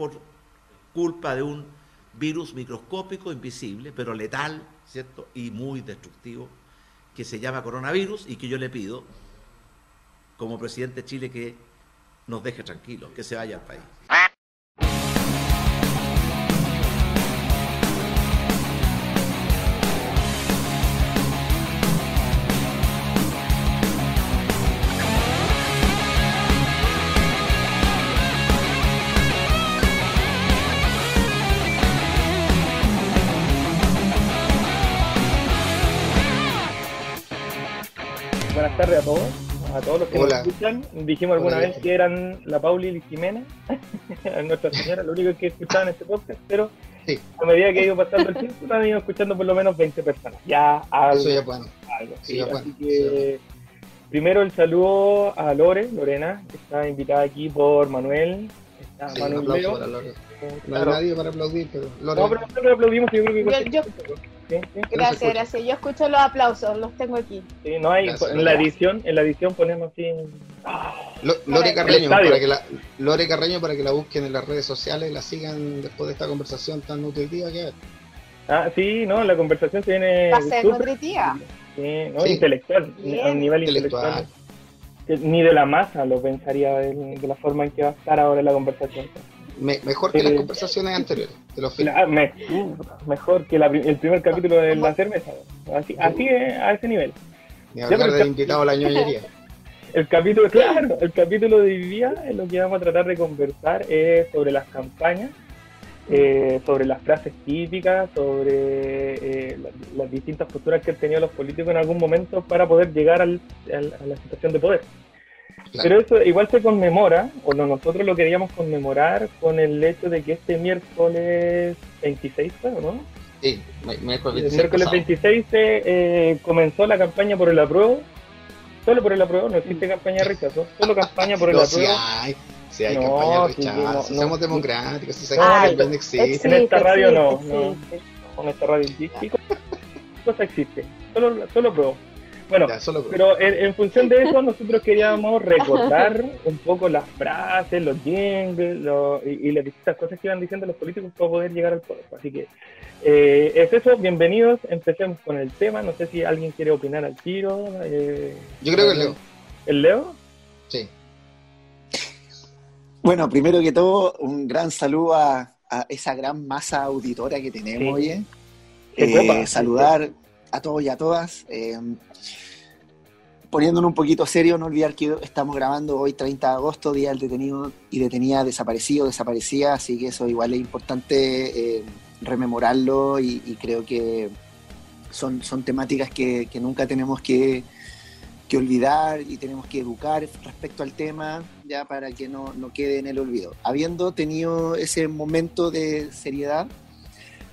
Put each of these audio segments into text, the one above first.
por culpa de un virus microscópico, invisible, pero letal, ¿cierto? Y muy destructivo, que se llama coronavirus y que yo le pido, como presidente de Chile, que nos deje tranquilos, que se vaya al país. Tardes a todos, a todos los que Hola. nos escuchan. Dijimos alguna Hola, vez que eran la Pauli y Jimena, nuestra señora, lo único que escuchaban este podcast, pero Sí. a medida que ha ido pasando el tiempo, han ido escuchando por lo menos 20 personas. Ya algo. Eso ya es bueno. algo, sí, sí. ya Así bueno, que primero el saludo a Lore, Lorena, que está invitada aquí por Manuel. Está Manuel Leo. No hay claro. nadie para aplaudir, pero Lore. No, pero nosotros aplaudimos y yo creo que Yo- yo- Sí, sí, se Gracias, gracias. Yo escucho los aplausos, los tengo aquí. sí, no hay, Gracias. en la edición, en la edición ponemos así. Lo- Lore Carreño, para que la, Lore Carreño para que la busquen en las redes sociales y la sigan después de esta conversación tan nutritiva que es. Ah, sí, no, la conversación se viene Va a ser nutritiva. Sí, ¿no? Sí. intelectual, Bien. a un nivel Intelectual. Ni de la masa lo pensaría de, de la forma en que va a estar ahora la conversación. Me- mejor que las Eh, conversaciones anteriores. Te lo felicito. La- me- mejor que la el primer capítulo de la cerveza. Así, así es, a ese nivel. Ni hablar pero del invitado a la ñoñería. El capítulo, claro, el capítulo de hoy día en lo que vamos a tratar de conversar es sobre las campañas, eh, sobre las frases típicas, sobre eh, la- las distintas posturas que han tenido los políticos en algún momento para poder llegar al- al- a la situación de poder. Claro. Pero eso igual se conmemora, o no, nosotros lo queríamos conmemorar con el hecho de que este miércoles 26, fue, ¿o ¿no? Sí, miércoles El 26 miércoles pasado. 26 se eh, comenzó la campaña por el apruebo, solo por el apruebo, no existe campaña de rechazo, solo campaña por el No, sí apruebo. hay, sí hay No, campaña de sí, rechazo. no, no. Somos democráticos, si No, sabemos que el PEN existe. En esta radio no, existe, no. existe. Con esta radio existe. cosa existe, solo, solo apruebo. Bueno, Ya, solo- Pero en, en función de eso, nosotros queríamos recordar un poco las frases, los jingles los- y, y las distintas cosas que iban diciendo los políticos para poder llegar al poder. Así que eh, es eso, bienvenidos. Empecemos con el tema. No sé si alguien quiere opinar al tiro. eh, Yo creo que Leo. ¿El Leo? Sí. Bueno, primero que todo, un gran saludo a, a esa gran masa auditora que tenemos, Sí. oye. Eh, saludar a todos y a todas. eh, poniéndonos un poquito serio, no olvidar que estamos grabando hoy 30 de agosto, Día del Detenido y Detenida Desaparecido, Desaparecida, así que eso igual es importante eh, rememorarlo y, creo que son, son temáticas que, que nunca tenemos que, que olvidar y tenemos que educar respecto al tema ya para que no, no quede en el olvido. Habiendo tenido ese momento de seriedad,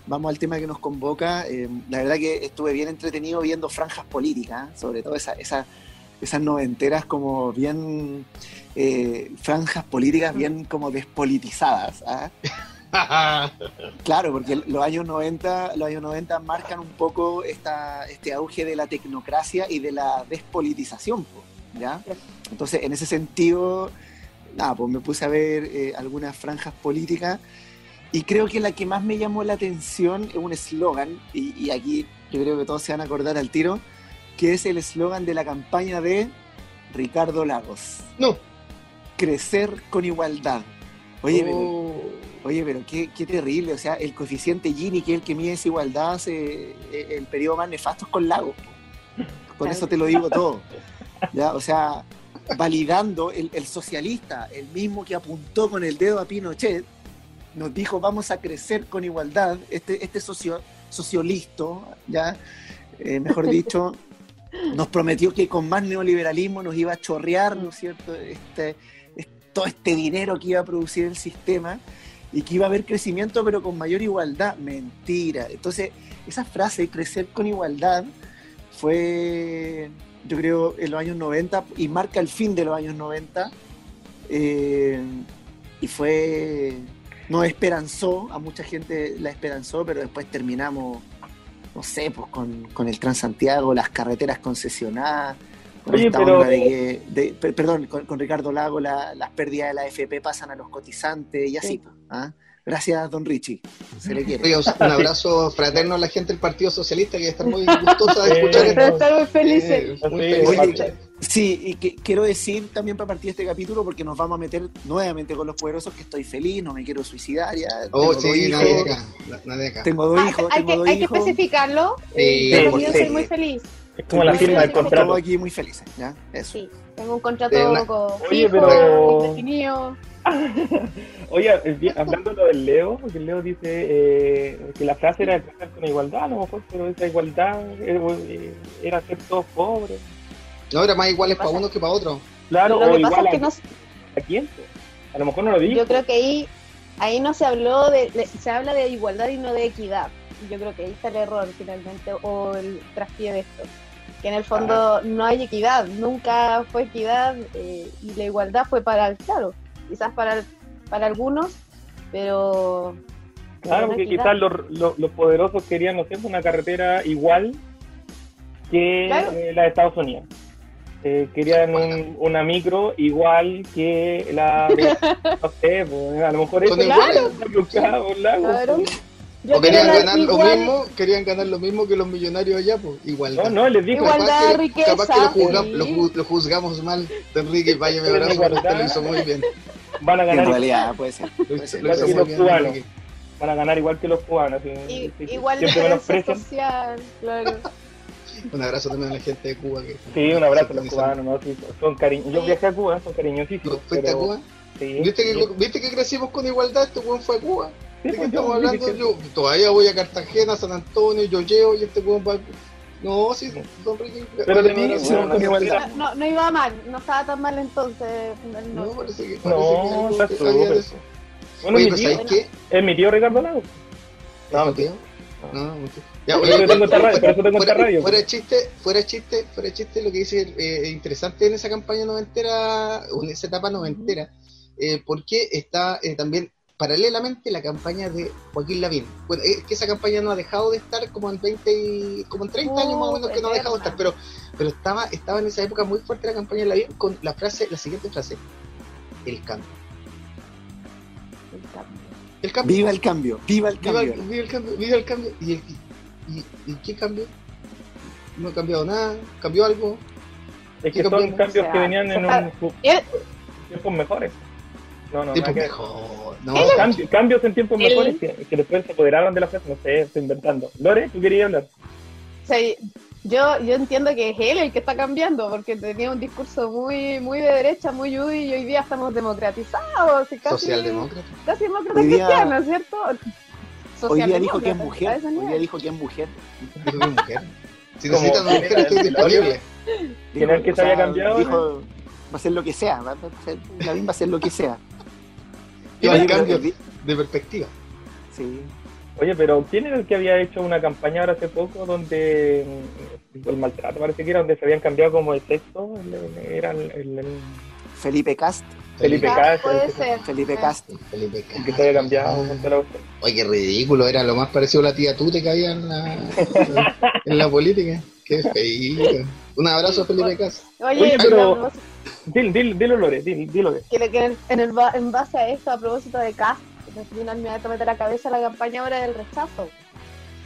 vamos al tema que nos convoca. Eh, la verdad que estuve bien entretenido viendo franjas políticas, ¿eh? sobre todo esa, esa- esas noventeras como bien eh, franjas políticas bien como despolitizadas. ¿ah? Claro, porque los años 90, los años 90 marcan un poco esta, este auge de la tecnocracia y de la despolitización. Entonces, en ese sentido, nada, pues me puse a ver eh, algunas franjas políticas y creo que la que más me llamó la atención es un eslogan, y, y aquí yo creo que todos se van a acordar al tiro, que es el eslogan de la campaña de Ricardo Lagos. No. Crecer con igualdad. Oye, pero Oh. Oye, pero qué, qué terrible, o sea, el coeficiente Gini, que es el que mide desigualdad, hace eh, el periodo más nefasto es con Lagos. Con eso te lo digo todo. ¿ya? O sea, validando el, el socialista, el mismo que apuntó con el dedo a Pinochet, nos dijo vamos a crecer con igualdad, este, este socio, sociolisto, ¿ya? Eh, mejor dicho, nos prometió que con más neoliberalismo nos iba a chorrear, ¿no es cierto?, este, es- todo este dinero que iba a producir el sistema y que iba a haber crecimiento pero con mayor igualdad. Mentira. Entonces, esa frase, crecer con igualdad, fue, yo creo, en los años 90 y marca el fin de los años 90. eh, y fue, nos esperanzó, a mucha gente la esperanzó, pero después terminamos, no sé, pues con, con el Transantiago, las carreteras concesionadas, con Oye, esta pero- onda de que, de- per- perdón, con, con Ricardo Lago la- las pérdidas de la AFP pasan a los cotizantes y así. Sí. pues, ¿ah? Gracias, don Richie. Se le quiere. Un abrazo fraterno a la gente del Partido Socialista que está muy gustosa de escuchar esto. Están muy felices. Eh, muy oye, escuchar. Sí, y que quiero decir también para partir este capítulo, porque nos vamos a meter nuevamente con los poderosos, que estoy feliz, no me quiero suicidar ya. Oh, tengo dos sí, hijos, nadie de acá. na- Nadie de acá. Tengo dos Ah, hijos, hay, tengo que, dos hay que hijos. especificarlo. Sí, Eh, yo sí. soy muy feliz. Es como la firma del contrato. Todos aquí muy felices, ¿ya? Eso. Sí, tengo un contrato Eh, una- con Oye, pero- indefinido. Oye, día- hablando lo del Leo, porque el Leo dice eh, que la frase era crecer con igualdad, a lo mejor, pero esa igualdad eh, era ser todos pobres. No, era más iguales ¿Qué para uno que para otro. Claro, Lo o que pasa es que a, no, a quién. A lo mejor no lo dijo. yo creo que ahí, ahí no se habló de, de- se habla de igualdad y no de equidad. Yo creo que ahí está el error finalmente, o el traspié de esto. Que en el fondo no hay equidad, nunca fue equidad eh, y la igualdad fue para, claro, quizás para, para algunos, pero... Claro, porque equidad. quizás los, los, los poderosos querían, no sé, una carretera igual que Claro. eh, la de Estados Unidos. Eh, querían un- una micro igual que la de, no sé, pues, a lo mejor eso Claro. Un lago. Claro. O querían ganar lo igual- mismo, querían ganar lo mismo que los millonarios allá, pues igual. No, no, les Igual- Igualdad, que, riqueza, capaz que lo, juzga- sí. lo ju- lo juzgamos mal. Enrique, vaya, me abrazo, pero usted igualdad. lo hizo muy bien. van a En ganar realidad, puede ser. Lo puede lo que los bien, cubanos. Van a ganar igual que los cubanos. igual menosprecian. social, claro. Un abrazo también a la gente de Cuba. Que, Sí, un abrazo a los cubanos, ¿no? Sí, son cariñosos. Yo viajé a Cuba, son cariñosísimos. ¿Fuiste a pero- Cuba? Sí. ¿Viste que, ¿Viste que crecimos con igualdad? Este weón fue a Cuba. Sí, ¿De qué pues, estamos hablando? sí, sí. Yo todavía voy a Cartagena, San Antonio, yo llevo y este weón va a... No, sí, don Enrique. Pero tenía- abrazo, no, igualdad. No, no iba mal, no estaba tan mal entonces. No, No, parece que, parece que No, algo está que de súper. Bueno, Oye, mi pues tío, ¿sabes qué? es mi tío Ricardo Lago. No, ¿Es no, tu tío? No. Ya, oye, tengo radio, tengo fuera, radio. fuera de chiste, fuera de chiste, fuera de chiste, lo que dice eh, interesante en esa campaña noventera, o en esa etapa noventera, eh, porque está eh, también paralelamente la campaña de Joaquín Lavín. Bueno, es que esa campaña no ha dejado de estar como en 20 y, como en 30 años más o menos que no ha dejado de estar, pero, pero estaba, estaba en esa época muy fuerte la campaña de Lavín con la frase, la siguiente frase, el cambio. El cambio. Viva el cambio, viva el cambio. viva el cambio, viva el cambio. ¿Y, el- y, y- y qué cambio? No ha cambiado nada, cambió algo. Es que ¿Qué son cambios O sea, que venían en un él- tiempos mejores. No, no, que- mejor. No, Cambi- cambios en tiempos mejores que, que después se apoderaron de la frase. No sé, estoy inventando. Lore, tú querías hablar. Sea, yo, yo entiendo que es él el que está cambiando, porque tenía un discurso muy muy de derecha, muy UDI, y hoy día estamos democratizados, y casi, socialdemócrata. casi demócratas Hoy día- cristianos, ¿cierto? Hoy día dijo que es mujer, hoy día dijo que es mujer. Dijo que mujer. Si necesitan una mujer, estoy disponible. ¿Quién es el que se había cambiado? Dijo, va a ser lo que sea, va a ser, Lavín va a ser lo que sea. Oye, el cambio de perspectiva. Sí. Oye, pero ¿quién era el que había hecho una campaña ahora hace poco donde mm, el maltrato parece que era donde se habían cambiado como de sexo? El- el- Era el, el- el- Felipe Cast, Felipe Ah, Cast, puede ser. Felipe Ah. Cast. Felipe el que se había cambiado cuestión. Oye, qué ridículo, era lo más parecido a la tía Tute que había en la, en la política. Qué feíto. Un abrazo a Felipe Cas. Oye, Oye, pero- Dilo, dilo, dilo, Lore, dilo, dilo. Que, que en, el, ba- en base a esto, a propósito de Cast, me vino inmediatamente a la cabeza la campaña ahora del rechazo.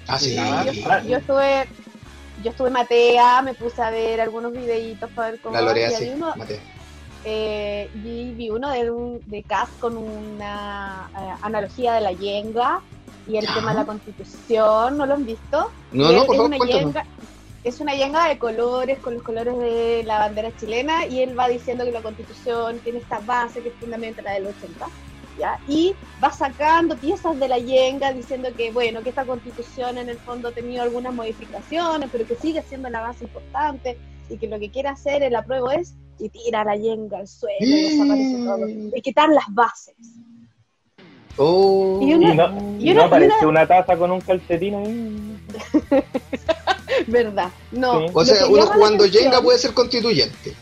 Ah, sí. Yo, ah, yo estuve yo estuve matea, me puse a ver algunos videitos para ver cómo La Lorea y sí, vi uno, eh, y vi uno de, un, de Cast con una eh, analogía de la yenga y el Ya. tema de la constitución, ¿no lo han visto? No, Y no, por es favor, una yenga, es una yenga de colores, con los colores de la bandera chilena, y él va diciendo que la constitución tiene esta base que es fundamental, la del 80, ¿ya? Y va sacando piezas de la yenga diciendo que, bueno, que esta constitución en el fondo ha tenido algunas modificaciones, pero que sigue siendo la base importante, y que lo que quiere hacer el apruebo es y tira la yenga al suelo, y desaparece todo, y quitar las bases. Oh. Y Y una- no, y y una- no apareció y una taza con un calcetín ahí. ¿Verdad? No. Sí. O sea, uno jugando atención- Jenga puede ser constituyente.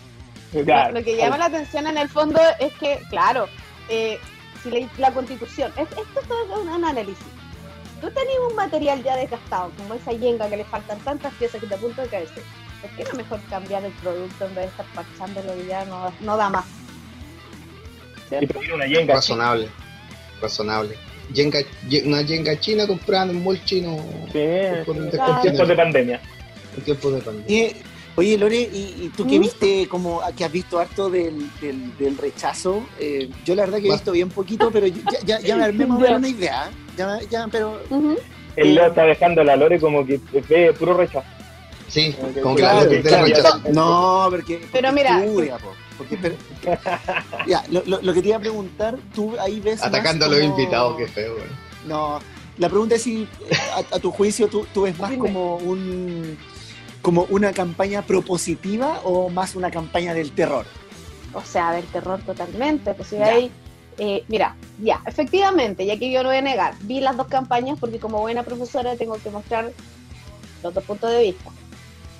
Claro. Lo que llama la atención en el fondo es que, claro, eh, si la, la constitución, es- esto es todo un, un análisis. Tú tenías un material ya desgastado, como esa yenga que le faltan tantas piezas que te a punto de caerse, ¿por qué no mejor cambiar el producto en vez de estar parchándolo y ya no, no da más? Y ¿Cierto? pedir una yenga. Razonable. Razonable. Yenga, ye- una yenga china comprada en un mall chino Sí, en tiempos de pandemia. en tiempos de pandemia. Oye, Lore, ¿y, y tú que ¿Mm? viste, como que has visto harto del, del, del rechazo? eh, yo la verdad que he visto bien poquito, pero ya, ya, ya me armé más una idea. ¿eh? Ya, ya, pero Ujú. Él lo está dejando a la Lore como que ve puro rechazo. Sí, como que claro, rechaza. No, porque. porque Pero mira, estudia, po. Porque, pero- ya, lo, lo- lo que te iba a preguntar, tú ahí ves. más Atacando a los invitados, qué feo, güey. No, la pregunta es si, eh, a, a tu juicio, tú, tú ves más Dime. como un. Como una campaña propositiva o más una campaña del terror. O sea, del terror totalmente. Pues si hay, eh, mira, ya, efectivamente, ya que yo no voy a negar, vi las dos campañas porque como buena profesora tengo que mostrar los dos puntos de vista.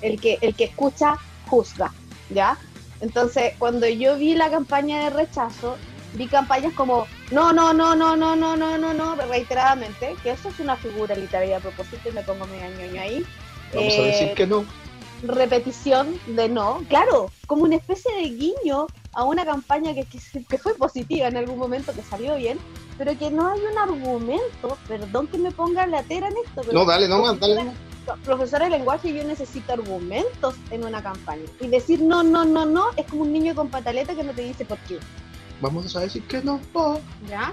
El que, el que escucha, juzga, ¿ya? Entonces, cuando yo vi la campaña de rechazo, vi campañas como, no, no, no, no, no, no, no, no, no, reiteradamente, que eso es una figura literaria a propósito y me pongo medio ñoño ahí. Vamos a Eh, decir que no. repetición de no, claro, como una especie de guiño a una campaña que, que, que fue positiva en algún momento, que salió bien, pero que no hay un argumento, perdón que me ponga latera en esto, pero No, dale nomás, dale profesora- de lenguaje, yo necesito argumentos en una campaña. Y decir no, no, no, no, es como un niño con pataleta que no te dice por qué. Vamos a decir que no. oh. ¿Ya?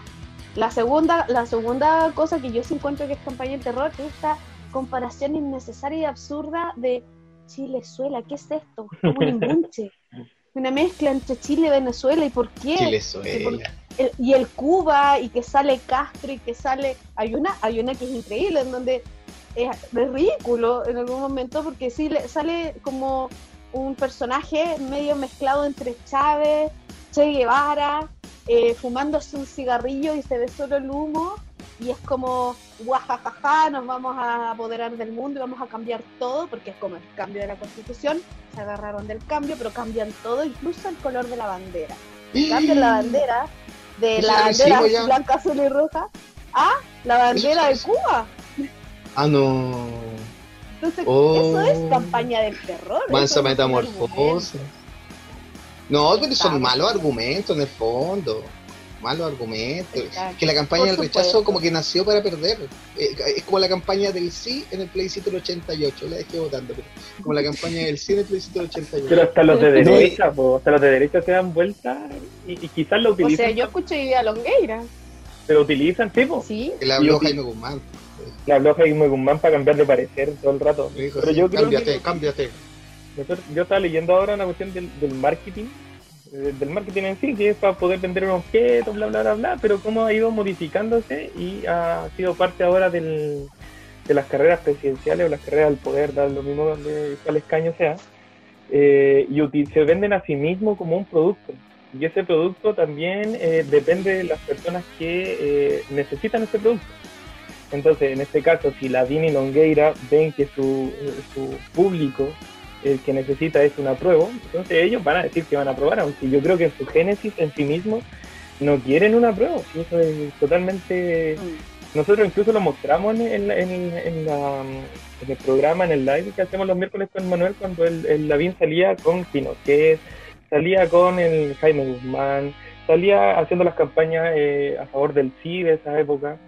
La segunda, la segunda cosa que yo sí encuentro que es campaña de terror es esta comparación innecesaria y absurda de Chile-Suela. ¿Qué es esto? Como un embunche. Una mezcla entre Chile y Venezuela. ¿Y por qué? Chilezuela. El- y el Cuba, y que sale Castro, y que sale. Hay una, hay una que es increíble, en donde es, es ridículo en algún momento, porque sí le, sale como un personaje medio mezclado entre Chávez, Che Guevara, eh, fumándose un cigarrillo y se ve solo el humo, y es como, guajajaja, nos vamos a apoderar del mundo y vamos a cambiar todo, porque es como el cambio de la constitución, se agarraron del cambio, pero cambian todo, incluso el color de la bandera cambian la bandera de la bandera agresivo blanca, azul y roja a la bandera de Cuba. Ah, no. Entonces, Oh. eso es campaña del terror. Mansa metamorfosis. No, pero son malos argumentos en el fondo. Malos argumentos. Exacto. Que la campaña Por del rechazo como que nació para perder. Eh, es como la campaña del sí en el plebiscito del 88. La dejé votando. Pero como la campaña del sí en el plebiscito del 88. Pero hasta los de No, derecha, po, hasta los de derecha se dan vuelta y, y quizás lo argumento. O utilizan. sea, yo escucho Idea Longueira. Pero utilizan, tipo. Sí. Que le habló Yo- Jaime Guzmán. Le habló Jaime Guzmán para cambiar de parecer todo el rato. Dijo, Pero sí, yo creo que- cámbiate. Nosotros- yo estaba leyendo ahora una cuestión del, del marketing, del marketing en sí, que es para poder vender un objeto, bla, bla, bla, bla, pero cómo ha ido modificándose y ha sido parte ahora del, de las carreras presidenciales o las carreras del poder, dar lo mismo de cuál escaño sea, eh, y se venden a sí mismos como un producto. Y ese producto también eh, depende de las personas que eh, necesitan ese producto. Entonces, en este caso, si la Dini Longueira ven que su, su público el que necesita es una prueba, entonces ellos van a decir que van a probar, aunque yo creo que en su génesis en sí mismo no quieren una prueba. y Eso es totalmente. Nosotros incluso lo mostramos en, en, en la- en el programa, en el live que hacemos los miércoles con Manuel, cuando el, el Lavín salía con Pinochet, salía con el Jaime Guzmán, salía haciendo las campañas eh, a favor del sí de esa época.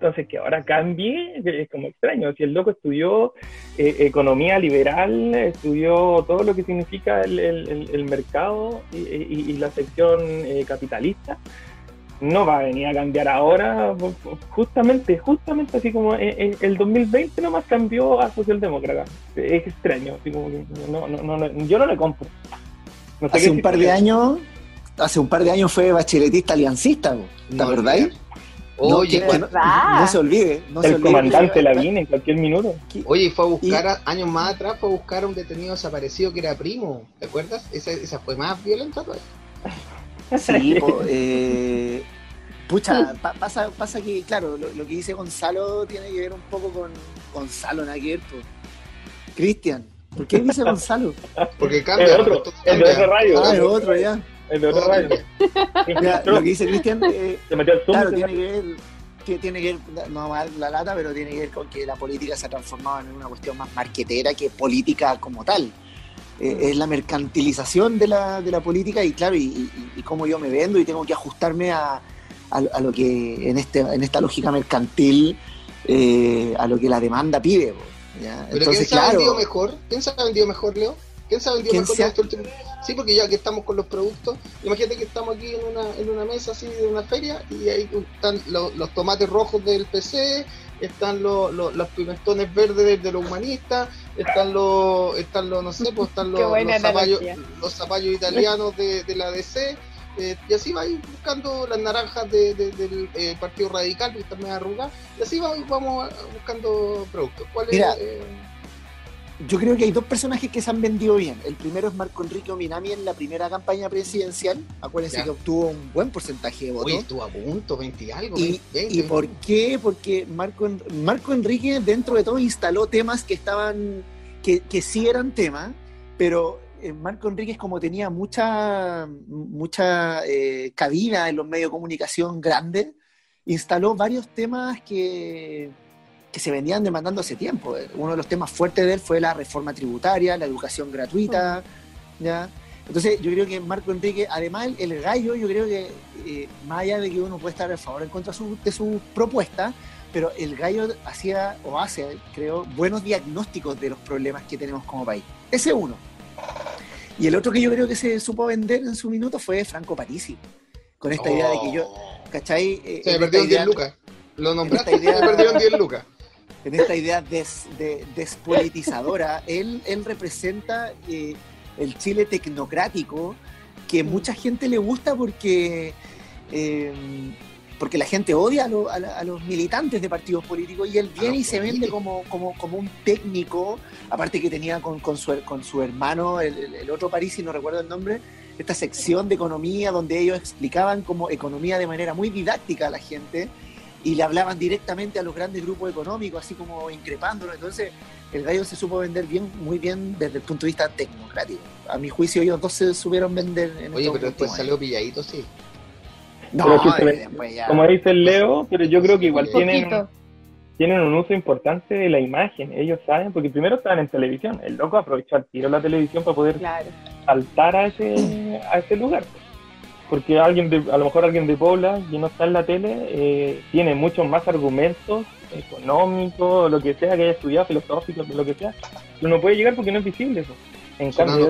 Entonces, que ahora cambie es como extraño. Si el loco estudió eh, economía liberal, estudió todo lo que significa el, el- el- el mercado y, y- y la sección eh, capitalista, no va a venir a cambiar ahora, justamente, justamente así como en, en el 2020 nomás cambió a socialdemócrata. Es extraño, así como que no, no, no, yo no le compro. No sé Hace un par de años, hace un par de años fue bacheletista aliancista, po. ¿te No acordáis? olvidar. Oye, No, que- cuando- que no, no se olvide, no se El olvide. comandante que- Lavín en cualquier minuto. Oye, y fue a buscar, a- años más atrás, fue a buscar a un detenido desaparecido que era primo. ¿Te acuerdas? Esa, esa fue más violenta todavía. Sí, po, eh, pucha, pa- pasa, pasa que, claro, lo, lo que dice Gonzalo tiene que ver un poco con Gonzalo, po. Cristian, ¿por qué dice Gonzalo? Porque cambia. El otro, el de otro radio. Ah, es otro ya. El de Todo radio. Mira, lo que dice Cristian, eh, Se metió al Zoom. claro, tiene que ver, tiene que ver, no más la lata, pero tiene que ver con que la política se ha transformado en una cuestión más marquetera que política como tal. Eh, es la mercantilización de la, de la política y claro, y, y, cómo yo me vendo y tengo que ajustarme a, a, lo que en, este, en esta lógica mercantil, eh, a lo que la demanda pide. ¿ya? ¿Pero Entonces, quién se ha vendido mejor? ¿Quién se ha vendido mejor, Leo? ¿Quién se ha vendido mejor en este último Sí, porque ya que estamos con los productos, imagínate que estamos aquí en una, en una mesa así de una feria y ahí están los, los tomates rojos del PC, están los, los, pimentones verdes de, los humanistas, están los, están los, no sé, pues están los, los, zapallos, italianos de, de la DC, eh, y así va buscando las naranjas del eh, Partido Radical, que también arrugadas, y así va, vamos buscando productos. ¿Cuál es, eh? Yo creo que hay dos personajes que se han vendido bien. El primero es Marco Enrique Ominami en la primera campaña presidencial. Acuérdense que obtuvo un buen porcentaje de votos. estuvo a punto, 20 y algo. ¿Y, ¿y por qué? Porque Marco, Marco Enrique, dentro de todo, instaló temas que estaban, que, que sí eran temas, pero eh, Marco Enríquez, como tenía mucha, mucha eh, cabida en los medios de comunicación grandes, instaló varios temas que, que se venían demandando hace tiempo. Uno de los temas fuertes de él fue la reforma tributaria, la educación gratuita. ¿ya? Entonces, yo creo que Marco Enrique, además, el, gallo, yo creo que, eh, más allá de que uno puede estar a favor o en contra de sus propuestas, pero el gallo hacía o hace, creo, buenos diagnósticos de los problemas que tenemos como país. Ese uno. Y el otro que yo creo que se supo vender en su minuto fue Franco Parisi. Con esta idea de que yo, ¿cachai? Eh, se me perdieron 10 lucas. Lo nombraste, idea, se me perdieron 10 lucas. En esta idea des, de, despolitizadora, él, él representa eh, el Chile tecnocrático que mucha gente le gusta porque eh, porque la gente odia a, los militantes de partidos políticos y él viene y se vende como, como, como, un técnico, aparte que tenía con, con, su, con su hermano, el, otro París, si no recuerdo el nombre, esta sección de economía donde ellos explicaban como economía de manera muy didáctica a la gente y le hablaban directamente a los grandes grupos económicos, así como increpándolo. Entonces, el gallo se supo vender bien, muy bien desde el punto de vista tecnocrático. A mi juicio, ellos dos se supieron vender en Oye, pero después salió pilladito, sí. No, como dice el Leo, pero yo creo que igual tienen, tienen un uso importante de la imagen. Ellos saben, porque primero estaban en televisión. El loco aprovechó al tiro la televisión para poder saltar a ese, a ese lugar. Porque alguien de, a lo mejor alguien de Pobla que no está en la tele eh, tiene muchos más argumentos económicos, lo que sea que haya estudiado, filosóficos, lo que sea. Pero no puede llegar porque no es visible eso. En cambio,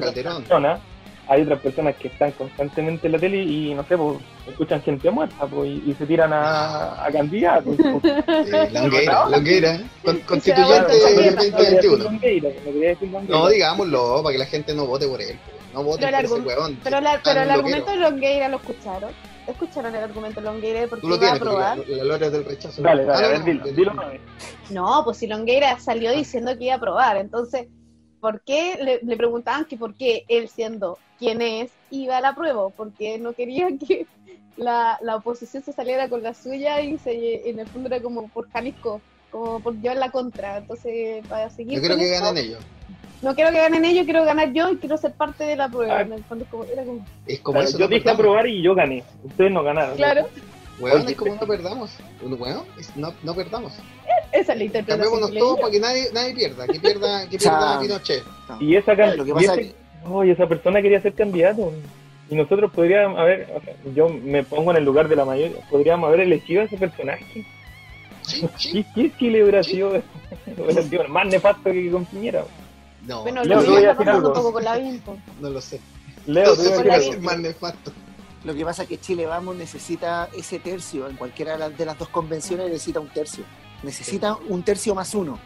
hay otras personas que están constantemente en la tele y, no sé, pues, escuchan gente muerta pues, y, se tiran a, a candidatos. Pues. Longueira, Longueira, constituyente 2021. No, digámoslo, para que la gente no vote por él. No vote por ese huevón. Pero, pero el argumento de Longueira lo escucharon. ¿Escucharon el argumento de Longueira por qué iba a aprobar? La, la, del rechazo. Dale, dale, a ver, dilo, dilo. No, pues si Longueira salió diciendo que iba a aprobar, entonces ¿por qué le, le, preguntaban que por qué él siendo quien es iba a la prueba? Porque no quería que la, la, oposición se saliera con la suya y se, en el fondo era como por Jalisco, como por llevar la contra. Entonces, para seguir. Yo quiero que ganen ellos. No quiero que ganen ellos, quiero ganar yo y quiero ser parte de la prueba. Ah. En el fondo, como, era como... Es como eso, yo dije aprobar y yo gané. Ustedes no ganaron. Claro. Bueno, es como no perdamos. Bueno, no, no perdamos. Esa es la interpretación. Cambiémonos todos para que nadie, nadie pierda, que pierda, que pierda Pinochet. Y esa, lo que pasa y esa persona quería ser candidato. Y nosotros podríamos haber, yo me pongo en el lugar de la mayoría, podríamos haber elegido a ese personaje. Sí, sí. ¿Qué, Chile hubiera, sido, hubiera sido más nefasto que con Piñera? No, bueno, Leo, lo voy a decir algo. Un poco con la No lo sé. Leo, no sé si más nefasto. Lo que pasa es que Chile Vamos necesita ese tercio, en cualquiera de las dos convenciones necesita un tercio. Necesita un tercio más uno.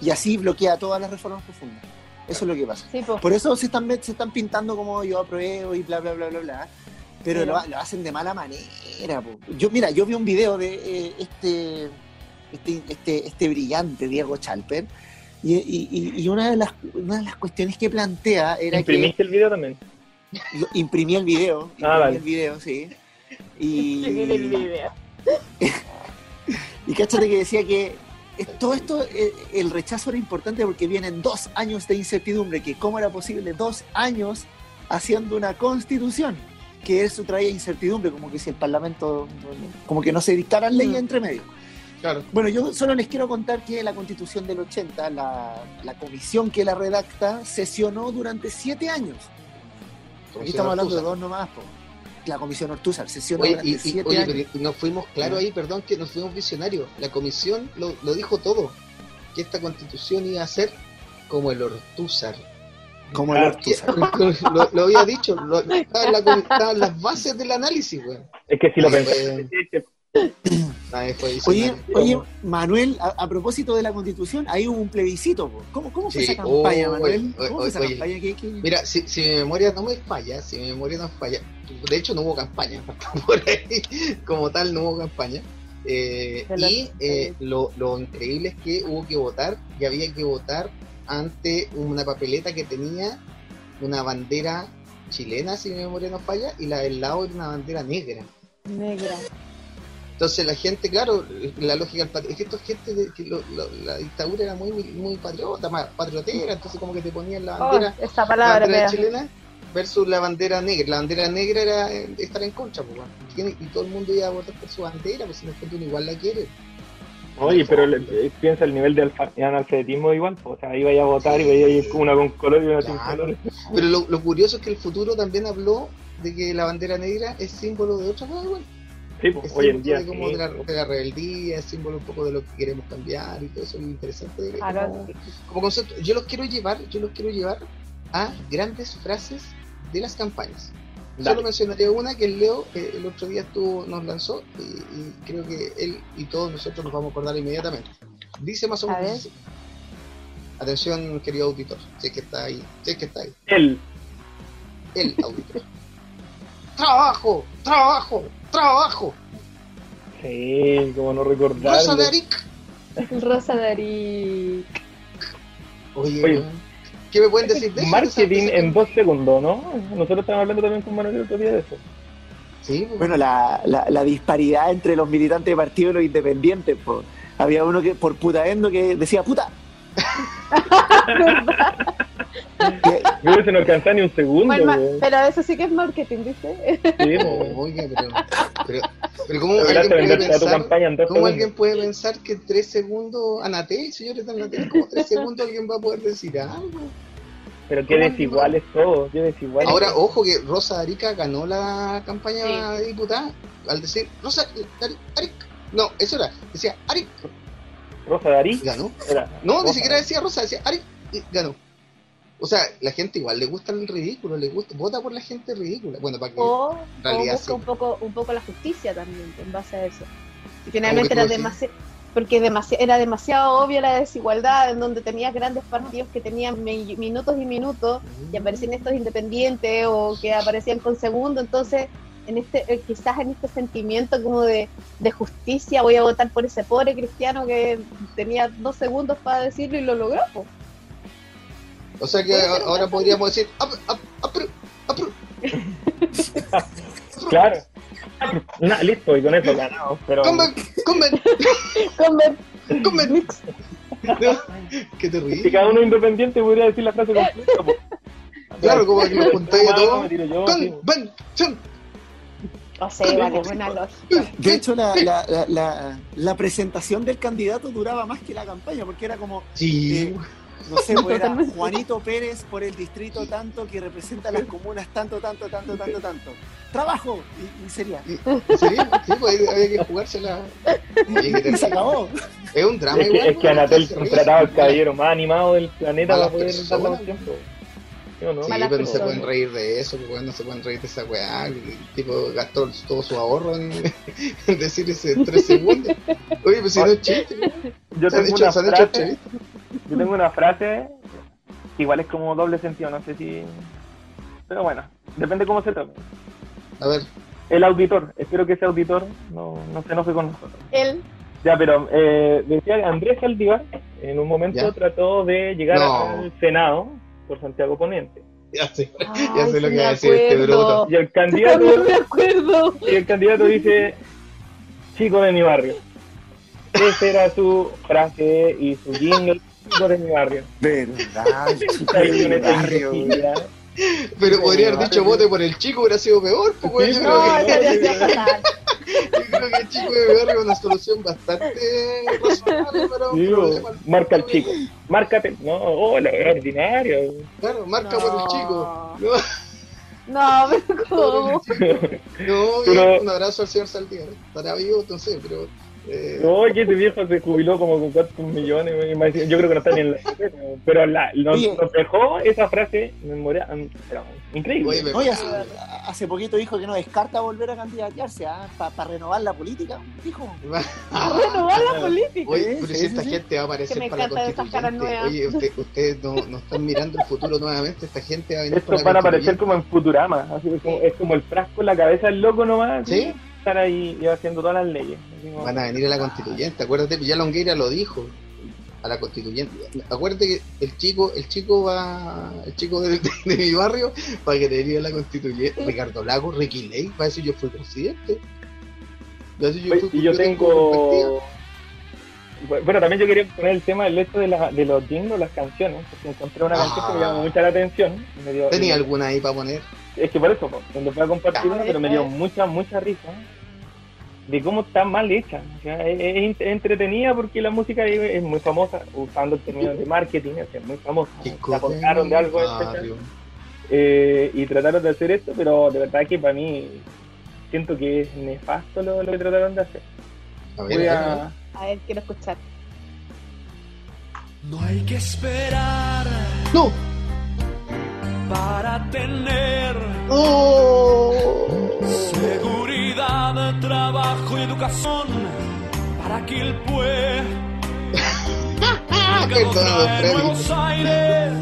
Y así bloquea todas las reformas profundas. Eso es lo que pasa. Por eso se están, se están pintando como yo apruebo y bla, bla, bla, bla, bla. Pero lo, hacen de mala manera. Yo, mira, yo vi un video de eh, este, este, este, este, brillante Diego Chalper. Y, una, de las, una de las cuestiones que plantea era ¿Imprimiste el video también? imprimí el video. Ah, imprimí el video, sí. Y, el video. y cáchate que decía que todo esto, eh, el rechazo era importante porque vienen dos años de incertidumbre, que cómo era posible dos años haciendo una constitución, que eso traía incertidumbre, como que si el Parlamento, como que no se dictaran leyes mm. entre medio. Claro. Bueno, yo solo les quiero contar que la constitución del 80, la, la comisión que la redacta, sesionó durante siete años. Aquí estamos hablando de dos nomás, po. La comisión Ortúzar sesionó Oye, durante y, y- siete oye, años. pero nos fuimos claro ahí, perdón, que nos fuimos visionarios. La comisión lo, lo dijo todo, que esta constitución iba a ser como el Ortúzar. Como el Ah, Ortúzar. lo, lo había dicho, lo, estaban la- las bases del análisis, weón. Es que si lo pensé, Oye, oye, Manuel, a, a propósito de la constitución, ahí hubo un plebiscito. po. ¿Cómo, cómo fue Sí, esa campaña, Manuel? ¿Cómo fue esa oye. campaña? ¿Qué- qué- Mira, si, si mi memoria no me falla, si mi memoria no falla, de hecho no hubo campaña, por ahí, como tal no hubo campaña. Eh, y eh, lo, lo increíble es que hubo que votar y había que votar ante una papeleta que tenía una bandera chilena, si mi memoria no falla, y la del lado era una bandera negra. Negra. Entonces la gente, claro, la lógica del es que esto es gente de, que lo- lo- la dictadura era muy muy patriota, más patriotera, entonces como que te ponían la Oh, bandera la chilena versus la bandera negra. La bandera negra era eh, estar en contra, pues, bueno. Y todo el mundo iba a votar por su bandera, pues si el fondo uno igual la quiere. Oye, pero le- eh, piensa el nivel de alfa- analfabetismo igual, pues, o sea, iba a votar y veía una con color y una sin Claro. color. Pero lo, lo curioso es que el futuro también habló de que la bandera negra es símbolo de otra cosa, igual. Sí, pues, Es hoy en día. de, como sí, de, la, pues. de la rebeldía, es símbolo un poco de lo que queremos cambiar y todo eso es interesante. de- Claro, como, como concepto. Yo los quiero llevar, yo los quiero llevar a grandes frases de las campañas. Dale. Solo mencionaría una que el Leo eh, el otro día estuvo, nos lanzó y, y creo que él y todos nosotros nos vamos a acordar inmediatamente. Dice más o menos. Atención, querido auditor, es que está ahí, es que está ahí, Él. el auditor. trabajo, trabajo, trabajo. Sí, como no recordar. Rosa de Aric. El Rosa Darí. Oye, Oye. ¿qué me pueden decir de eso? Marketing en dos segundos, ¿no? Nosotros estábamos hablando también con Manuel el otro día de eso. Sí, pues. Bueno, la, la, la disparidad entre los militantes de partido y los independientes. po. Había uno que por putaendo que decía puta. Yo creo que no alcanzaba ni un segundo, Bueno, pero eso sí que es marketing, ¿viste? Sí. Oiga, pero, pero, pero ¿cómo alguien puede pensar campaña en dos ¿Cómo segundos. alguien puede pensar que en tres segundos, Anatel, señores de Anatel, como tres segundos alguien va a poder decir algo? Pero qué desigual es todo, qué desigual. Ahora, ojo que Rosa Arica ganó la campaña de diputada al decir Rosa Ari- Aric. No, eso era, decía Aric, Rosa Darí ganó. era. No, ni siquiera decía Rosa, decía Aric, y ganó. O sea, la gente igual le gusta el ridículo, le gusta, vota por la gente ridícula. Bueno, para que O, o realidad busca sí. un poco, un poco la justicia también en base a eso. Y finalmente era demasiado, porque demasi- era demasiado obvia la desigualdad en donde tenías grandes partidos que tenían mi- minutos y minutos y aparecían estos independientes o que aparecían con segundo, entonces en este eh, quizás en este sentimiento como de, de justicia voy a votar por ese pobre cristiano que tenía dos segundos para decirlo y lo logró. O sea que ahora podríamos decir. Claro. Na, listo, y con eso ganamos. Pero Comen, comen, Conver- comen. mix. Qué si terrible. cada uno independiente podría decir la frase completa. pues. Claro, como que lo juntáis a todos. me. O sea, es buena lógica. De hecho, la, la, la, la, la presentación del candidato duraba más que la campaña, porque era como, Sí. eh, no sé, pues era. Juanito Pérez por el distrito tanto que representa las comunas tanto, tanto, tanto, tanto, tanto. Trabajo y, y sería. Sí, sí, pues había que jugársela. Qué Y se acabó. Es un drama Es que, es que hacerse reír. contrataba al caballero más animado del planeta Malas para poder más tiempo. ¿Sí o no? Sí, Malas pero no se pueden reír de eso, pues, no se pueden reír de esa weá. El tipo gastó todo su ahorro en, en decir ese tres segundos. Oye, pues si no es chiste. Yo se han tengo hecho, una se han hecho frase. Yo tengo una frase que igual es como doble sentido, no sé si... Pero bueno, depende cómo se tome. A ver, El auditor, espero que ese auditor no, no se enoje con nosotros. Él, Ya, pero eh, decía que Andrés Saldívar en un momento Ya. trató de llegar No. al Senado por Santiago Poniente. ya sé, ya sé lo que va a decir este bruto. Y el candidato, me acuerdo. y el candidato dice, chico de mi barrio. Esa era su frase y su jingle, de mi barrio. Verdad, con esa barrio. Pero Sí, podría haber barrio. dicho vote por el chico, hubiera sido peor, pues, Yo creo No, que- sido fatal. Yo creo que el chico de mi barrio es una solución bastante razonable para un Digo, problema. marca al chico. Márcate. No, hola, ordinario. Claro, marca por el chico. No, No, pero ¿cómo? no, un abrazo al señor Saldívar. Estará vivo, sé, pero. Eh, No, que ese viejo se jubiló como con cuántos millones. Yo creo que no está ni en la. Pero la, nos, Oye. nos dejó esa frase memorial. Increíble. Oye, me- Oye, hace, hace poquito dijo que no descarta volver a candidatearse para renovar la política, dijo. Renovar la política. Oye, pero Sí, si sí, esta sí. gente va a aparecer para la constituyente. Oye, usted- ustedes no, no están mirando el futuro nuevamente. Esta gente va a venir Estos para van a la aparecer como en Futurama. Así es, como, es como el frasco en la cabeza del loco nomás. así, ¿Sí? Estar ahí y haciendo todas las leyes. como- Van a venir a la constituyente. Acuérdate, ya Longueira lo dijo. A la constituyente. Acuérdate que el chico, el chico va, el chico de, de- de mi barrio, para que te venir a la constituyente. Ricardo Lago, Ricky Ley, para eso yo fui presidente. Para eso yo fui- Y yo tengo. Bueno, también yo quería poner el tema del esto de, la, de los jingles, las canciones, porque encontré una canción que me Ah. llamó mucha la atención. me dio- ¿Tenía alguna ahí para poner? Es que por eso, cuando fui a compartir Ah, una, pero me dio mucha, mucha risa de cómo está mal hecha. O sea, es, es ent- entretenida porque la música es, es muy famosa, usando el término de marketing, o sea, es muy famosa. La contaron de algo especial eh, y trataron de hacer esto, pero de verdad que para mí siento que es nefasto lo, lo que trataron de hacer. A ver, Voy a a... A ver, quiero escuchar. No hay que esperar ¡No! para tener ¡Oh! seguridad, trabajo y educación para que el pueblo Perdóname, Freddy. Buenos Aires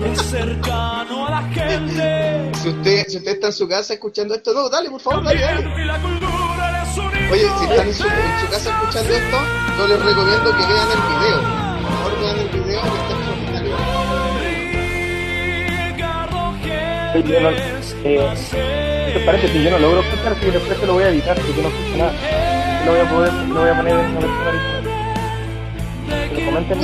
y es cercano a la gente. Si usted, si usted está en su casa escuchando esto, no, dale, por favor, dale, dale. Oye, si están en su, en su casa escuchando esto, yo les recomiendo que vean el video. Por favor, vean el video que está extraordinario. Ricardo Yo no- eh. ¿Qué te parece? Si yo no logro escuchar, si después te lo voy a editar, porque no escucho nada. Lo voy a poder, lo voy a poner en una versión original. Pero comenten.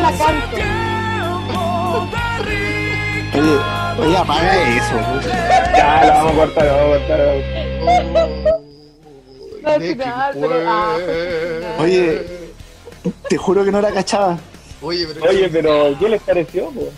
La canto. Oye, Ricardo oye, apaga eso. Ya, la vamos a cortar, vamos a cortar. No, al final, pero- ah, Oye. Te juro que no la cachaba. Oye, pero. Oye, pero ¿qué les pareció? po?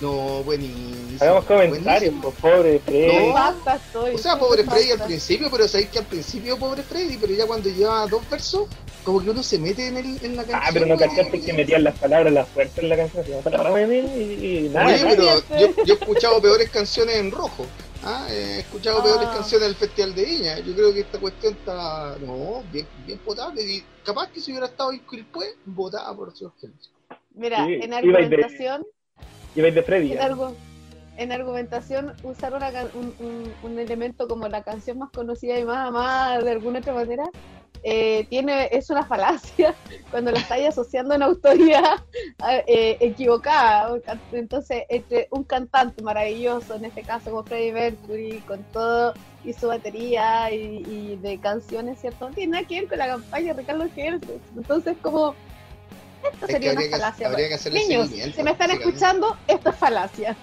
No, buenísimo. Hagamos comentarios, por pobre Freddy. No. Basta estoy. O sea, pobre Freddy al principio, pero sabéis que al principio pobre Freddy, pero ya cuando lleva dos versos, como que uno se mete en, el, en la canción. Ah, pero no cachaste que metían las palabras, las fuertes en la canción. palabra, y, y nada. Oye, pero yo, yo he escuchado peores canciones en rojo. ¿ah? He escuchado Ah. peores canciones del Festival de Viña. Yo creo que esta cuestión está, no, bien, bien potable. Y capaz que si hubiera estado en Quilpue, votaba por su gente. Mira, Sí, en iba y de- argumentación, de Freddy. en, argu- en argumentación, usar una un, un- elemento como la canción más conocida y más amada de alguna otra manera, eh, tiene, es una falacia cuando la estáis asociando a una autoridad eh, equivocada. Entonces, entre un cantante maravilloso, en este caso como Freddie Mercury, con todo y su batería y, de canciones, ¿cierto? No tiene nada que ver con la campaña de Ricardo Gentes. Entonces, como, esto Es que sería una falacia. habría que hacerle Niños, si me están escuchando, esto es falacia.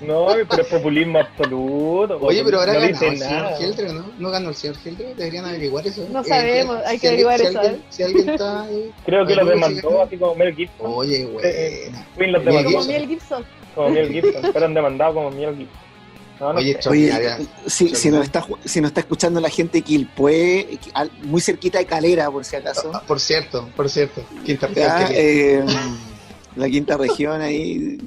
No, pero es populismo absoluto. Oye, pero ahora no ganó el señor nada. Geldre, ¿no? ¿No ganó el señor Geldre? Deberían averiguar eso. No Eh, sabemos, hay que averiguar si eso, alguien- ¿eh? Si alguien está ahí. Creo que lo demandó sí, así como Mel Gibson. Oye, buena. Queen los Mel demandó Como Gibson. Miel Gibson. como Mel Gibson. Fueron demandados como Mel Gibson. No, no Oye, sé. Oye, extraordinaria. si, si, nos está, si nos está escuchando la gente de Quilpué, muy cerquita de Calera, por si acaso. Ah, Por cierto, por cierto. Quinta Ya, eh, la quinta región ahí.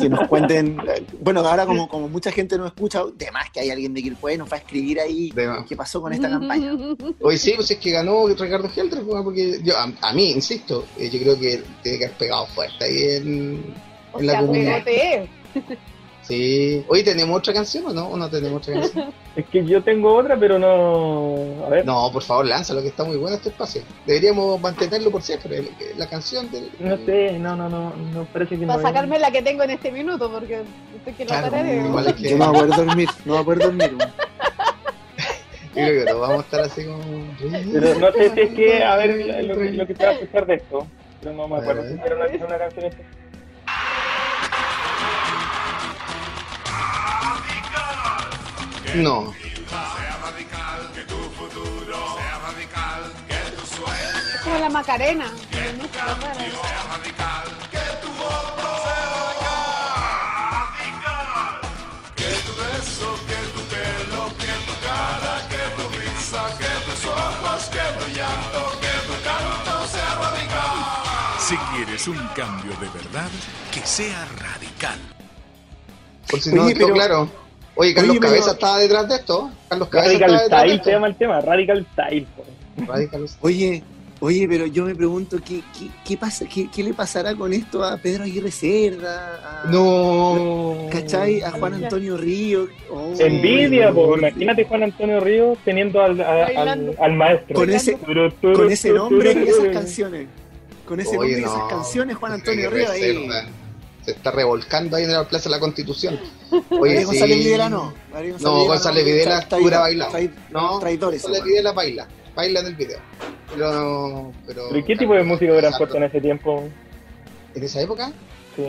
que nos cuenten. Bueno, ahora como, como mucha gente nos escucha, de más que hay alguien de Quilpué nos va a escribir ahí qué pasó con esta campaña. Hoy sí, pues es que ganó Ricardo Helder, pues, porque yo, a, a mí, insisto, eh, yo creo que tiene que haber pegado fuerte ahí en, O la sea, comunidad. huevote. Sí. Hoy tenemos otra canción o no? ¿O no tenemos otra canción? Es que yo tengo otra, pero no. A ver. No, por favor, lánzalo, que está muy bueno este espacio. Deberíamos mantenerlo por siempre. el- La canción del. No sé, no, no, no, no parece que Para no. sacarme la que tengo en este minuto, porque estoy que lo Claro, es que- Yo no voy a poder dormir, no voy a poder dormir. Yo creo que no vamos a estar así como. Pero no sé si es que, a ver, lo, que- lo que se va a escuchar de esto. Pero no me acuerdo si era una, una canción específica. No. Es como la Macarena. Si quieres un cambio de verdad, que sea radical. Por si no Oye, quedó pero- claro. Oye, Carlos Oye, pero- Cabeza estaba detrás de esto. Carlos Cabeza Radical estaba detrás de Style se llama el tema, Radical Style. pues. Radical Oye, oye, pero yo me pregunto, ¿qué, qué, qué pasa, qué, qué le pasará con esto a Pedro Aguirre Cerda? A, No. ¿Cachai? A Juan Antonio Río. Oh, Envidia, pues. Imagínate Juan Antonio Ríos teniendo al, a- al, maestro. Con ese, con ese nombre y esas canciones. Con ese Oye, nombre y esas no. canciones, Juan Antonio Río ahí. Se está revolcando ahí en la Plaza de la Constitución. Oye, María González sí. Videla no. No, González Videla tra- pura traid- No, traidores. González. Videla baila. Baila en el video. Pero. Pero, ¿Pero ¿y qué tipo de música hubieran puesto en ese tiempo? ¿En esa época? Sí.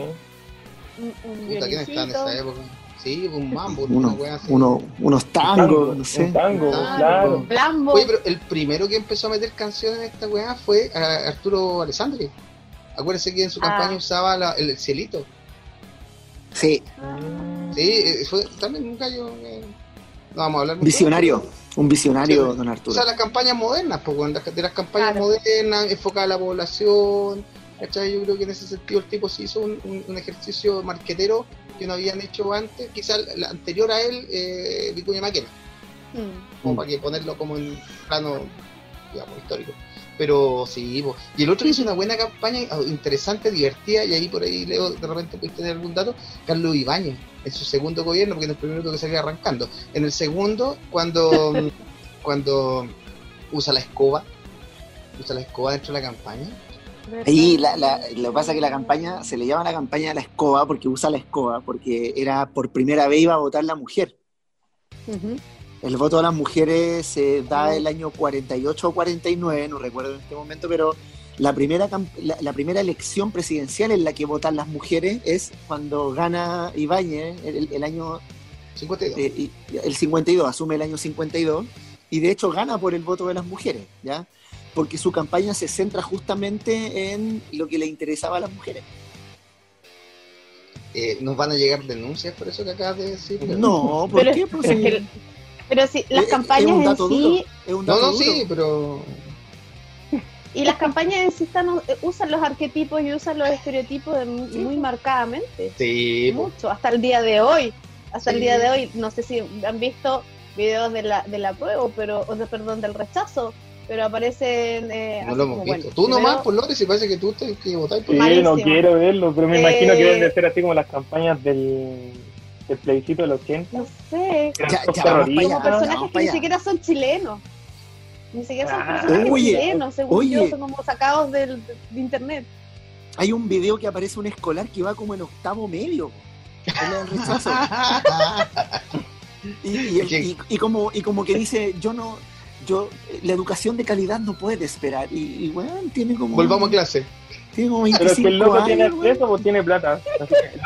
Un, Puta, ¿quién está en esa época? Sí, un mambo, Uno, uno, unos tangos, no sé. Un tango, claro. Oye, pero el primero que empezó a meter canciones en esta weá fue a Arturo Alessandri. Acuérdense que en su Ah. campaña usaba la- el cielito. Sí, Sí, eh, fue también un gallo. eh, no vamos a hablar mucho visionario. Un visionario, Sí. don O Arturo. sea, las campañas modernas, pues, weón, de las campañas Claro. modernas, enfocadas a la población. ¿cachai? Yo creo que en ese sentido el tipo se hizo un, un- un ejercicio marquetero que no habían hecho antes, quizás la anterior a él, eh, Vicuña Maquena, Mm. como Mm. para que ponerlo como en plano, digamos, histórico. Pero sí, pues. y el otro hizo una buena campaña, ah, interesante, divertida, y ahí por ahí leo, de repente puedes tener algún dato, Carlos Ibáñez, en su segundo gobierno, porque en el primero tuvo que salir arrancando. En el segundo, cuando, cuando usa la escoba, usa la escoba dentro de la campaña. Ahí la, la- lo que pasa es que la campaña, se le llama la campaña de la escoba porque usa la escoba, porque era por primera vez iba a votar la mujer. Ujú. El voto de las mujeres se da el año 48 o 49, no recuerdo en este momento, pero la primera, la, la primera elección presidencial en la que votan las mujeres es cuando gana Ibáñez el, el año 52. eh, y- el 52, asume el año 52, y de hecho gana por el voto de las mujeres, ¿ya? Porque su campaña se centra justamente en lo que le interesaba a las mujeres. Eh, ¿Nos van a llegar denuncias por eso que acabas de decir? No, ¿por Pero- qué? Pues, pero sí, Pero sí, las es- es campañas en sí, duro, es un No, dato no, duro. sí, pero. y las campañas en sí están, eh, usan los arquetipos y usan los estereotipos de- muy marcadamente. Sí, pues. mucho, hasta el día de hoy. Hasta el Sí. día de hoy, no sé si han visto videos de la, de la prueba, pero, o de, perdón, del rechazo, pero aparecen. Eh, no lo hemos como, visto. bueno, Tú nomás, por Lores, y parece que tú te que votáis por Sí, Malísimo. no quiero verlo, pero me imagino que Eh, deben de ser así como las campañas del, del plebiscito del 80. No sé, Ya, ya, terroristas. como personajes que ni siquiera son chilenos. Ni siquiera son Ah, personajes oye, chilenos, según oye. yo, son como sacados del, de internet. Hay un video que aparece un escolar que va como en octavo medio. en el rechazo. Y, y- Es que- y- y como, y como que dice, yo no, yo, la educación de calidad no puede esperar. Y, y bueno, tiene como. Volvamos a clase. Tiene como Pero 25 es que el loco tiene acceso o tiene plata.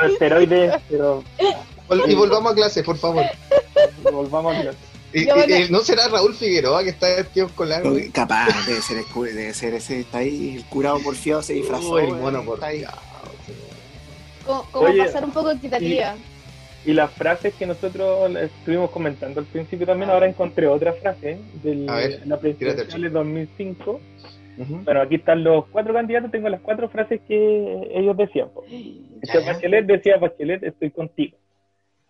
Los esteroides, pero Y volvamos a clase, por favor. volvamos a clase. Y- y- y ¿No será Raúl Figueroa que está vestido escolar? weón. güey? Capaz, debe ser, el debe ser ese, está ahí, el curado porfiado se disfrazó. El mono por está ahí. Dios. Como, como Oye, pasar un poco equitativa. Y las frases que nosotros estuvimos comentando al principio también, ahora encontré otra frase de A ver, la presidencial de 2005, Bueno, aquí están los cuatro candidatos, tengo las cuatro frases que ellos decían. Este Ya. Bachelet decía, Bachelet, estoy contigo.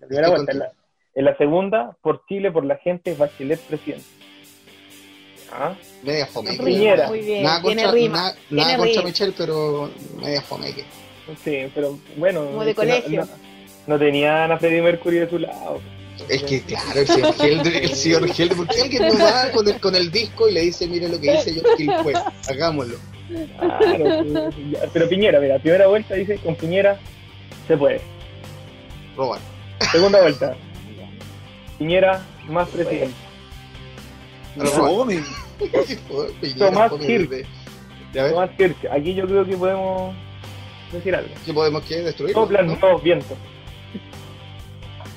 La primera vuelta. En la, contigo. en la segunda, por Chile, por la gente, Bachelet presidente. Ah, Media fome. Piñera. Muy bien, Nada tiene contra, rima. nada, tiene nada contra rima. Michelle, pero media fome. que- sí, pero bueno. Como de no- colegio. No, no tenían a Freddie Mercury de su lado. Es que claro, el señor Helder, el señor Helder, ¿por qué alguien no va con el, con el disco y le dice, mire lo que dice yo, que fue, hagámoslo? Claro, pero Piñera, mira, primera vuelta dice, con Piñera se puede. Roban. Segunda vuelta, Piñera más presidente. Tomás ver, Tomás Kirch, aquí yo creo que podemos decir algo. ¿qué podemos que destruir? Soplan ¿no? nuevos vientos.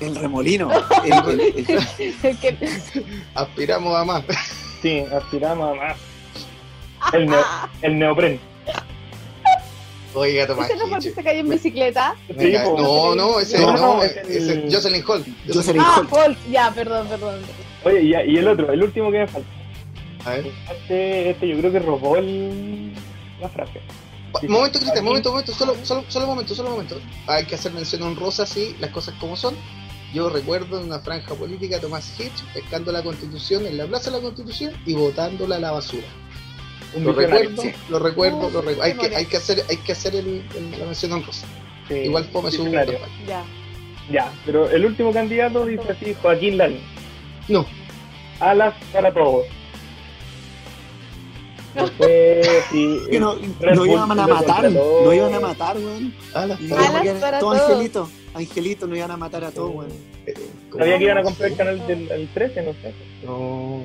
El remolino. El- el- el- Que- Aspiramos a más. Sí, aspiramos a más. El, neo, el neopren. Oiga, Tomás ¿Ese no se cayó en bicicleta? No, no, ese No, no, es ese el- es Jocelyn Hall. Jocelyn Ah, Holt. Ya, perdón, perdón. Oye, y, y el otro, el último que me falta. A ver. Este, este yo creo que robó el, la frase. Momento, Cristian, momento, momento, solo, solo, solo un momento, solo un momento. Hay que hacer mención honrosa, sí, las cosas como son. Yo recuerdo en una franja política a Tomás Hitch pescando la constitución en la plaza de la constitución y botándola a la basura. Un Lo recuerdo, lo recuerdo, lo recuerdo. Hay que, memoria. hay que hacer, hay que hacer el, el- la mención honrosa. Sí, Igual fome su visionario. Ya. Ya, pero el último candidato dice así, Joaquín Lavín. No, Alas para todos. No que no Bull iban a lo matar, no iban a matar, weón. alas para- Alas porque para todos angelitos, angelitos no iban a matar a todos, weón. Sabía que iban a comprar el canal del el 13, no sé. No,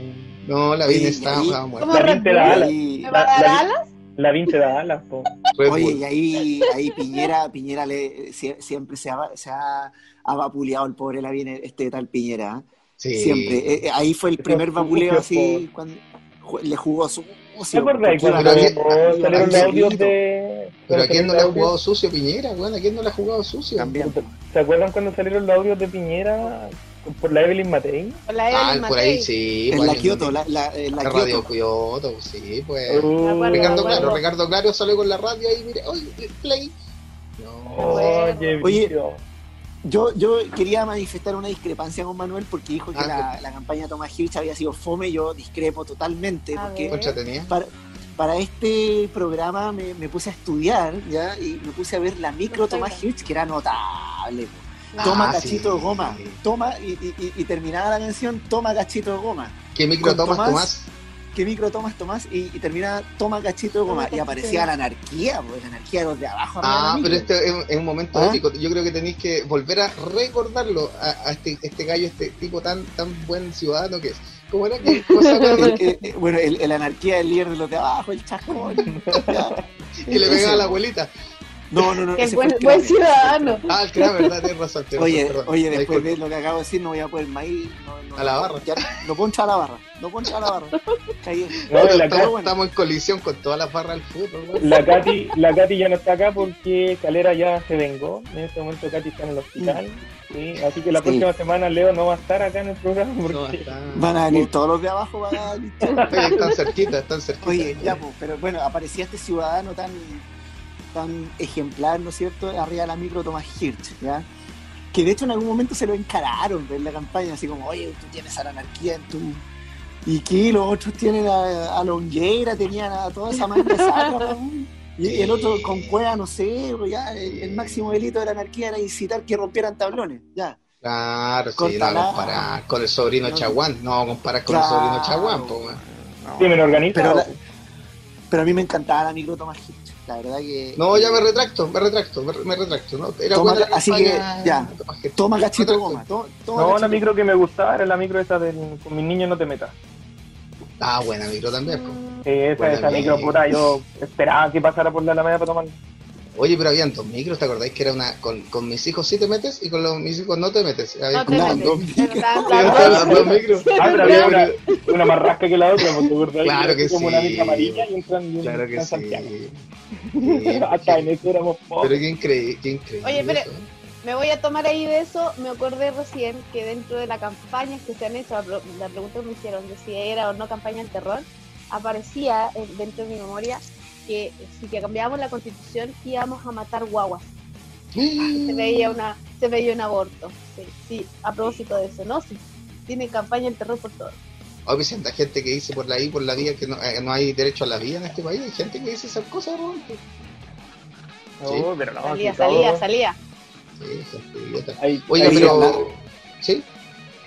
no, la Y- está ah, muerta. ¿Cómo Lavín te da alas. ¿Me va a La- dar la- alas? Lavín te da alas, po. Red Oye, Bull. y ahí, ahí Piñera, Piñera le, sie- siempre se ha, se ha, ha vapuleado el pobre Lavín, este tal Piñera. ¿eh? Sí. Siempre. Eh, eh, ahí fue el primer vapuleo así, cuando le jugó sucio. ¿Te cuando salieron los audios de... Pero a quién no le ha jugado sucio Piñera, weón, a quién no le ha jugado sucio. También. ¿Se acuerdan cuando salieron los audios de Piñera por la Evelyn Matei? Con la Ah, Evelyn por ahí sí. En la Kioto, la, la, en la La radio Kioto. Kyoto, sí, pues. Uh, acuerdo, Ricardo Claro. Ricardo Claro salió con la radio ahí, mire, oye, play. No. Oye. Yo, yo quería manifestar una discrepancia con Manuel porque dijo que Ah, la, la campaña de Tomás Hirsch había sido fome. Yo discrepo totalmente porque ver. Para, para este programa me, me puse a estudiar ya y me puse a ver la micro Perfecto. Tomás Hirsch que era notable. Ah, Toma sí. cachito de goma, toma y, y- y- y terminaba la canción toma cachito de goma. ¿Qué micro Con tomas, Tomás, Tomás? ¿Qué micro tomas Tomás? Y, y terminaba toma cachito de goma. Toma Y aparecía la anarquía, pues la anarquía de los de abajo. Ah, pero este es, es un momento ¿Ah? épico. Yo creo que tenéis que volver a recordarlo a, a este, este gallo, este tipo tan tan buen ciudadano que es. ¿Cómo era que cosa El- el- el- bueno, el, el anarquía del líder de los de abajo, el chascón. Ya. que le pegaba a la abuelita? No, no, no. Que buen, fue el buen Kramer. ciudadano. Ah, el creo, verdad, tienes razón. tienes Oye, razón, oye, después de lo que acabo de decir, no voy a poder más ir. No, no, A la no, barra. ya, no echar a la barra. No echar a la barra. Caí. No, estamos, estamos en colisión con todas las barras del fútbol. la, Katy, la Katy ya no está acá porque Calera ya se vengó. En este momento Katy está en el hospital. ¿sí? Así que la Sí. próxima semana Leo no va a estar acá en el programa No, porque está- Van a venir todos los de abajo. Van a venir todos. Están cerquita, están cerquita. Oye, ya, pues, pero bueno, aparecía este ciudadano tan, tan ejemplar, ¿no es cierto? Arriba de la micro Tomás Hirsch, ¿ya? Que de hecho en algún momento se lo encararon en la campaña, así como, oye, tú tienes a la anarquía en tu. Y que los otros tienen a, a Longueira, tenían a toda esa manga de sacra. Y el otro con cueva, no sé, pues ya, el, el máximo delito de la anarquía era incitar que rompieran tablones, ya. Claro, sí, no comparar con el sobrino No. Chaguán. No comparar con Claro. el sobrino Chaguán, po, weón. sí, me lo organiza. Pero, la- pero a mí me encantaba la micro Tomás Hirsch, la verdad que. No, ya me retracto, me retracto, me, me retracto. ¿no? Era Toma- buena la así que, ya. Toma cachito de goma. to- toma no, la micro que me gustaba era la micro esa del con mis niños no te metas. Ah, buena micro también. Sí, esa, Buena esa micro, micro. puta, yo esperaba que pasara por la Alameda para tomar. Oye, pero habían dos micros, ¿te acordáis que era una con, con mis hijos sí te metes y con los, mis hijos no te metes? Había No como dos. micros. Ah, pero había una, una más rasca que la otra, porque. Claro que como sí. una micro amarilla y entran y Claro que en sí. Santiago. Sí, Hasta en eso éramos Pero pobres. qué increíble, qué increíble. Oye, pero- eso. Me voy a tomar ahí de eso. Me acordé recién que dentro de las campañas que se han hecho, la, la pregunta que me hicieron de si era o no campaña del terror, aparecía dentro de mi memoria que si que cambiábamos la constitución íbamos a matar guaguas. Se veía una, se veía un aborto. Sí, sí, a propósito de eso, ¿no? Sí, tiene campaña el terror por todo. Oh, Vicente, hay gente que dice por la I, por la vía, que no, eh, no hay derecho a la vida en este país. Hay gente que dice esas cosas, ¿no? No, pero no, Salía, salía, todo- salía. Sí, gente idiota. Oiga, pero. ¿Sí?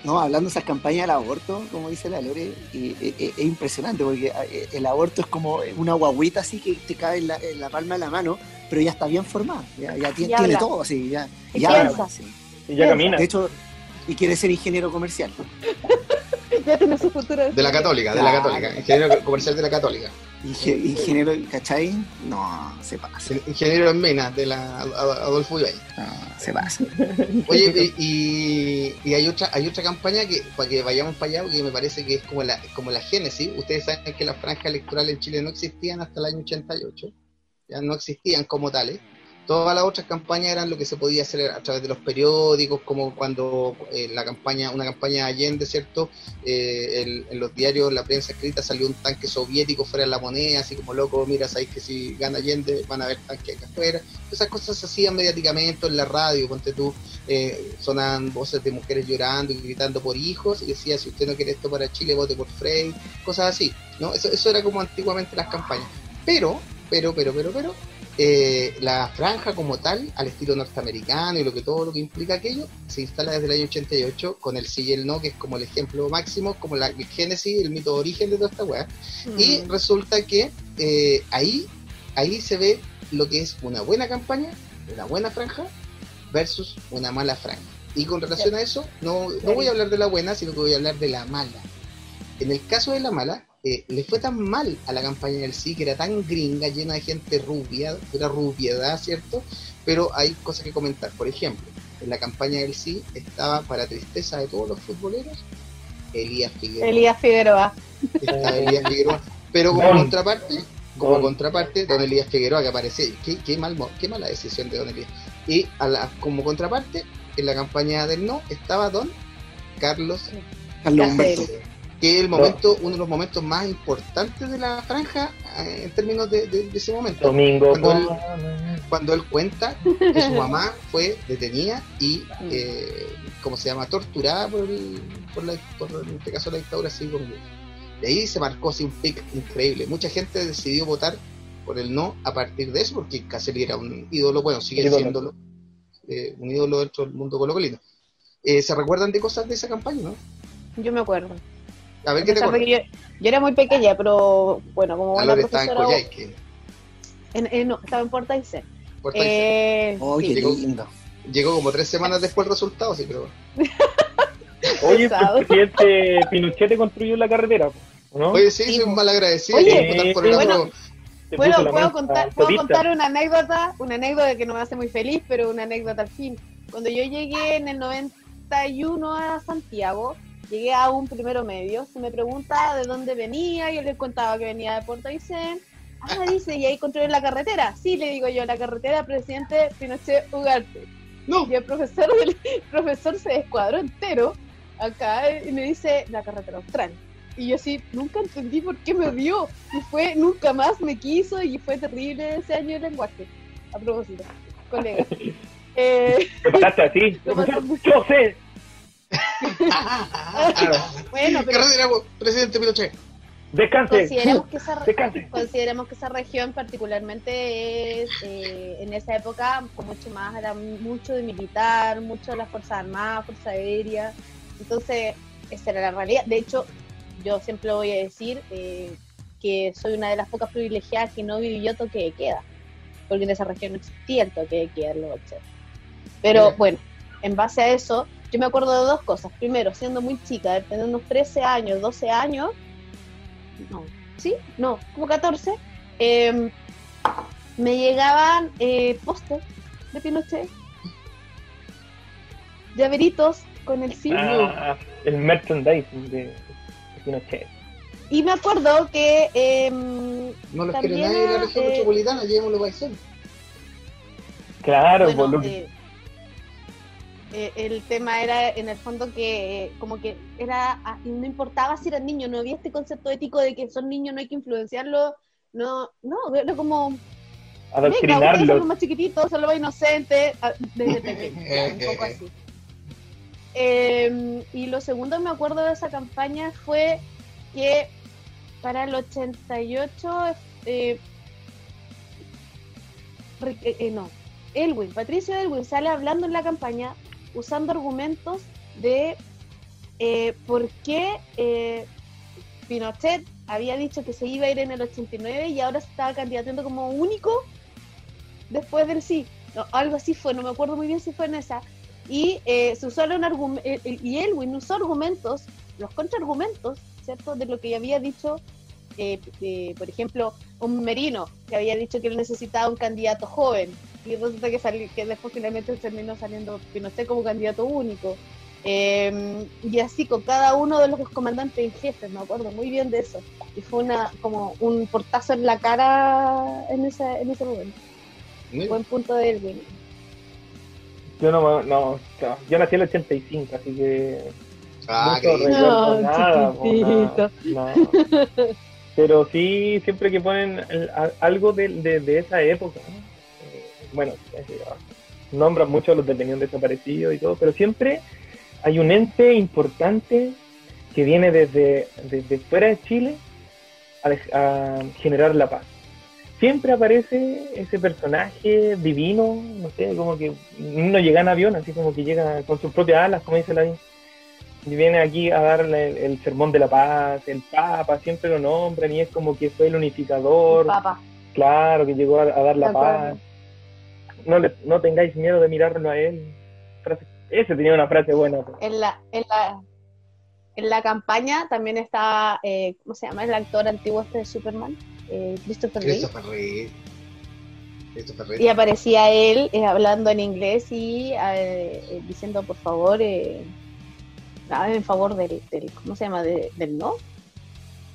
No, hablando de esas campañas del aborto, como dice la Lore, y- e- e- es impresionante porque eh, el aborto es como una guaguita así que te cae en la, en la palma de la mano, pero ya está bien formada, ya, ya tiene, todo así, ya, ya habla, sí. y ya camina. De hecho, y quiere ser ingeniero comercial. Ya tiene su futuro. De la Católica, de la. Católica. Ingeniero comercial de la Católica. Inge- ingeniero, ¿cachai? No, se pasa, Ingeniero en Mena, de la Ad- Adolfo Ibañez. no, se pasa. Oye, y, y- y hay otra hay otra campaña que para que vayamos para allá, porque me parece que es como la, como la génesis. Ustedes saben que las franjas electorales en Chile no existían hasta el año 88, ya no existían como tales. Todas las otras campañas eran lo que se podía hacer a través de los periódicos, como cuando eh, la campaña, una campaña de Allende, ¿cierto? Eh, el- en los diarios, la prensa escrita salió un tanque soviético fuera de la moneda, así como loco, mira, sabéis que si gana Allende van a haber tanques acá afuera. Esas cosas se hacían mediáticamente en la radio, ponte tú, eh, sonaban voces de mujeres llorando y gritando por hijos y decía si usted no quiere esto para Chile vote por Frey cosas así no eso, eso era como antiguamente las campañas pero pero pero pero pero eh, la franja como tal al estilo norteamericano y lo que todo lo que implica aquello se instala desde el año 88 con el sí y el no que es como el ejemplo máximo como la el génesis el mito de origen de toda esta weá y Mm. resulta que eh, ahí, ahí se ve lo que es una buena campaña, una buena franja, versus una mala franja. Y con relación a eso, no, no voy a hablar de la buena, sino que voy a hablar de la mala. En el caso de la mala, eh, le fue tan mal a la campaña del sí, que era tan gringa, llena de gente rubia, pura rubiedad, ¿cierto? Pero hay cosas que comentar. Por ejemplo, en la campaña del sí estaba, para tristeza de todos los futboleros, Elías Figueroa Elías Figueroa. Elías Figueroa. Pero como Don. contraparte, como Don. contraparte, don Elías Figueroa que aparece, qué, qué, mal, qué mala decisión de don Elías. Y a la- como contraparte, en la campaña del no estaba don Carlos, Carlos. Humberto. Que es el momento, uno de los momentos más importantes de la franja eh, en términos de, de- de ese momento. Domingo. Cuando él- por- Cuando él cuenta que su mamá fue detenida y, eh, ¿cómo se llama?, torturada por, el- por, la, por, en este caso, la dictadura civil. Y ahí se marcó así un pic increíble. Mucha gente decidió votar por el no a partir de eso, porque Caselli era un ídolo, bueno, sigue siendo un ídolo dentro del mundo colocolino. Eh, ¿Se recuerdan de cosas de esa campaña, no? Yo me acuerdo. A ver qué te yo, yo era muy pequeña, pero bueno, como buena Ahora estaba en profesora. Coyhaique. en- en- no, estaba en. Puerto Aysén. Eh, Oh, sí. Llegó- lindo. Llegó como tres semanas después el resultado, sí, pero Oye, el presidente Pinochet construyó la carretera, ¿no? Oye, sí, soy un mal agradecido. Oye, por el bueno, otro. Puedo contar, puedo contar una anécdota, una anécdota que no me hace muy feliz, pero una anécdota al fin. Cuando yo llegué en el 91 a Santiago, llegué a un primero medio, se me pregunta de dónde venía, yo le contaba que venía de Puerto Aysén. Ah, dice, y ahí construyeron la carretera. Sí, le digo yo, la carretera presidente Pinochet Ugarte. No, Y el profesor, el profesor se descuadró entero acá y me dice la carretera austral. Y yo así, nunca entendí por qué me odió. Y fue, nunca más me quiso y fue terrible ese año de lenguaje. A propósito, colega. Eh, Te así. Yo sé. Claro. bueno, pero Carretera, presidente Pinochet. Descanse. consideremos que, esa, Descanse. consideremos que esa región particularmente es, eh, en esa época, mucho más, era mucho de militar, mucho de las Fuerzas Armadas, Fuerza Aérea. Entonces, esa era la realidad. De hecho, yo siempre voy a decir eh, que soy una de las pocas privilegiadas que no vivió toque de queda, porque en esa región no existía el toque de queda en los 80. Pero bueno, en base a eso, yo me acuerdo de dos cosas. Primero, siendo muy chica, de tener unos 13 años, 12 años, no, ¿sí? No, como 14, eh, me llegaban eh, pósters de Pinochet, llaveritos con el sí. Ah, el merchandising de, de Pinochet. Y me acuerdo que em, No los También, quiere nadie en la región eh, metropolitana, llevémoslo Aysén. Claro, bueno, por lo que- eh, eh, el tema era en el fondo que eh, como que era, ah, no importaba si eran niños, no había este concepto ético de que son niños, no hay que influenciarlos, no, no, era como, ustedes son los Adoctrinarlos. más chiquititos, son los más inocentes, ah, desde pequeños, ya, un poco así. Eh, y lo segundo que me acuerdo de esa campaña fue que para el 88, eh, Ri- eh, eh, no, Elwin, Patricio Elwin sale hablando en la campaña usando argumentos de eh, por qué eh, Pinochet había dicho que se iba a ir en el 89 y ahora se estaba candidatando como único después del sí. No, algo así fue, no me acuerdo muy bien si fue en esa. Y eh, se usaron eh, y Elwin usó argumentos, los contraargumentos, ¿cierto? De lo que había dicho, eh, eh, por ejemplo, un Merino, que había dicho que él necesitaba un candidato joven. Y resulta que, sali- que después finalmente terminó saliendo Pinochet como candidato único. Eh, y así con cada uno de los comandantes en jefe, me acuerdo muy bien de eso. Y fue una como un portazo en la cara en ese, en ese momento. Buen punto de Elwin. Yo no, no, yo nací en el 85, así que Ah, No, nada, no. Pero sí, siempre que ponen algo de, de, esa época. Eh, bueno, eh, nombran mucho a los detenidos desaparecidos y todo, pero siempre hay un ente importante que viene desde, desde fuera de Chile a, generar la paz. Siempre aparece ese personaje divino, no sé, como que no llega en avión, así como que llega con sus propias alas, como dice la viene aquí a darle el, el sermón de la paz, el Papa, siempre lo nombran y es como que fue el unificador, Papá. claro, que llegó a, a dar la De paz. No, le- no tengáis miedo de mirarlo a él. Frase- ese tenía una frase buena. pues. En la, en la, en la campaña también está, eh, ¿cómo se llama? El actor antiguo este de Superman, eh, Christopher Reeve. Christopher Reeve. Christopher Reeve. Y aparecía él eh, hablando en inglés y eh, eh, diciendo, por favor, eh, nada en favor del, del- ¿cómo se llama? De- del no.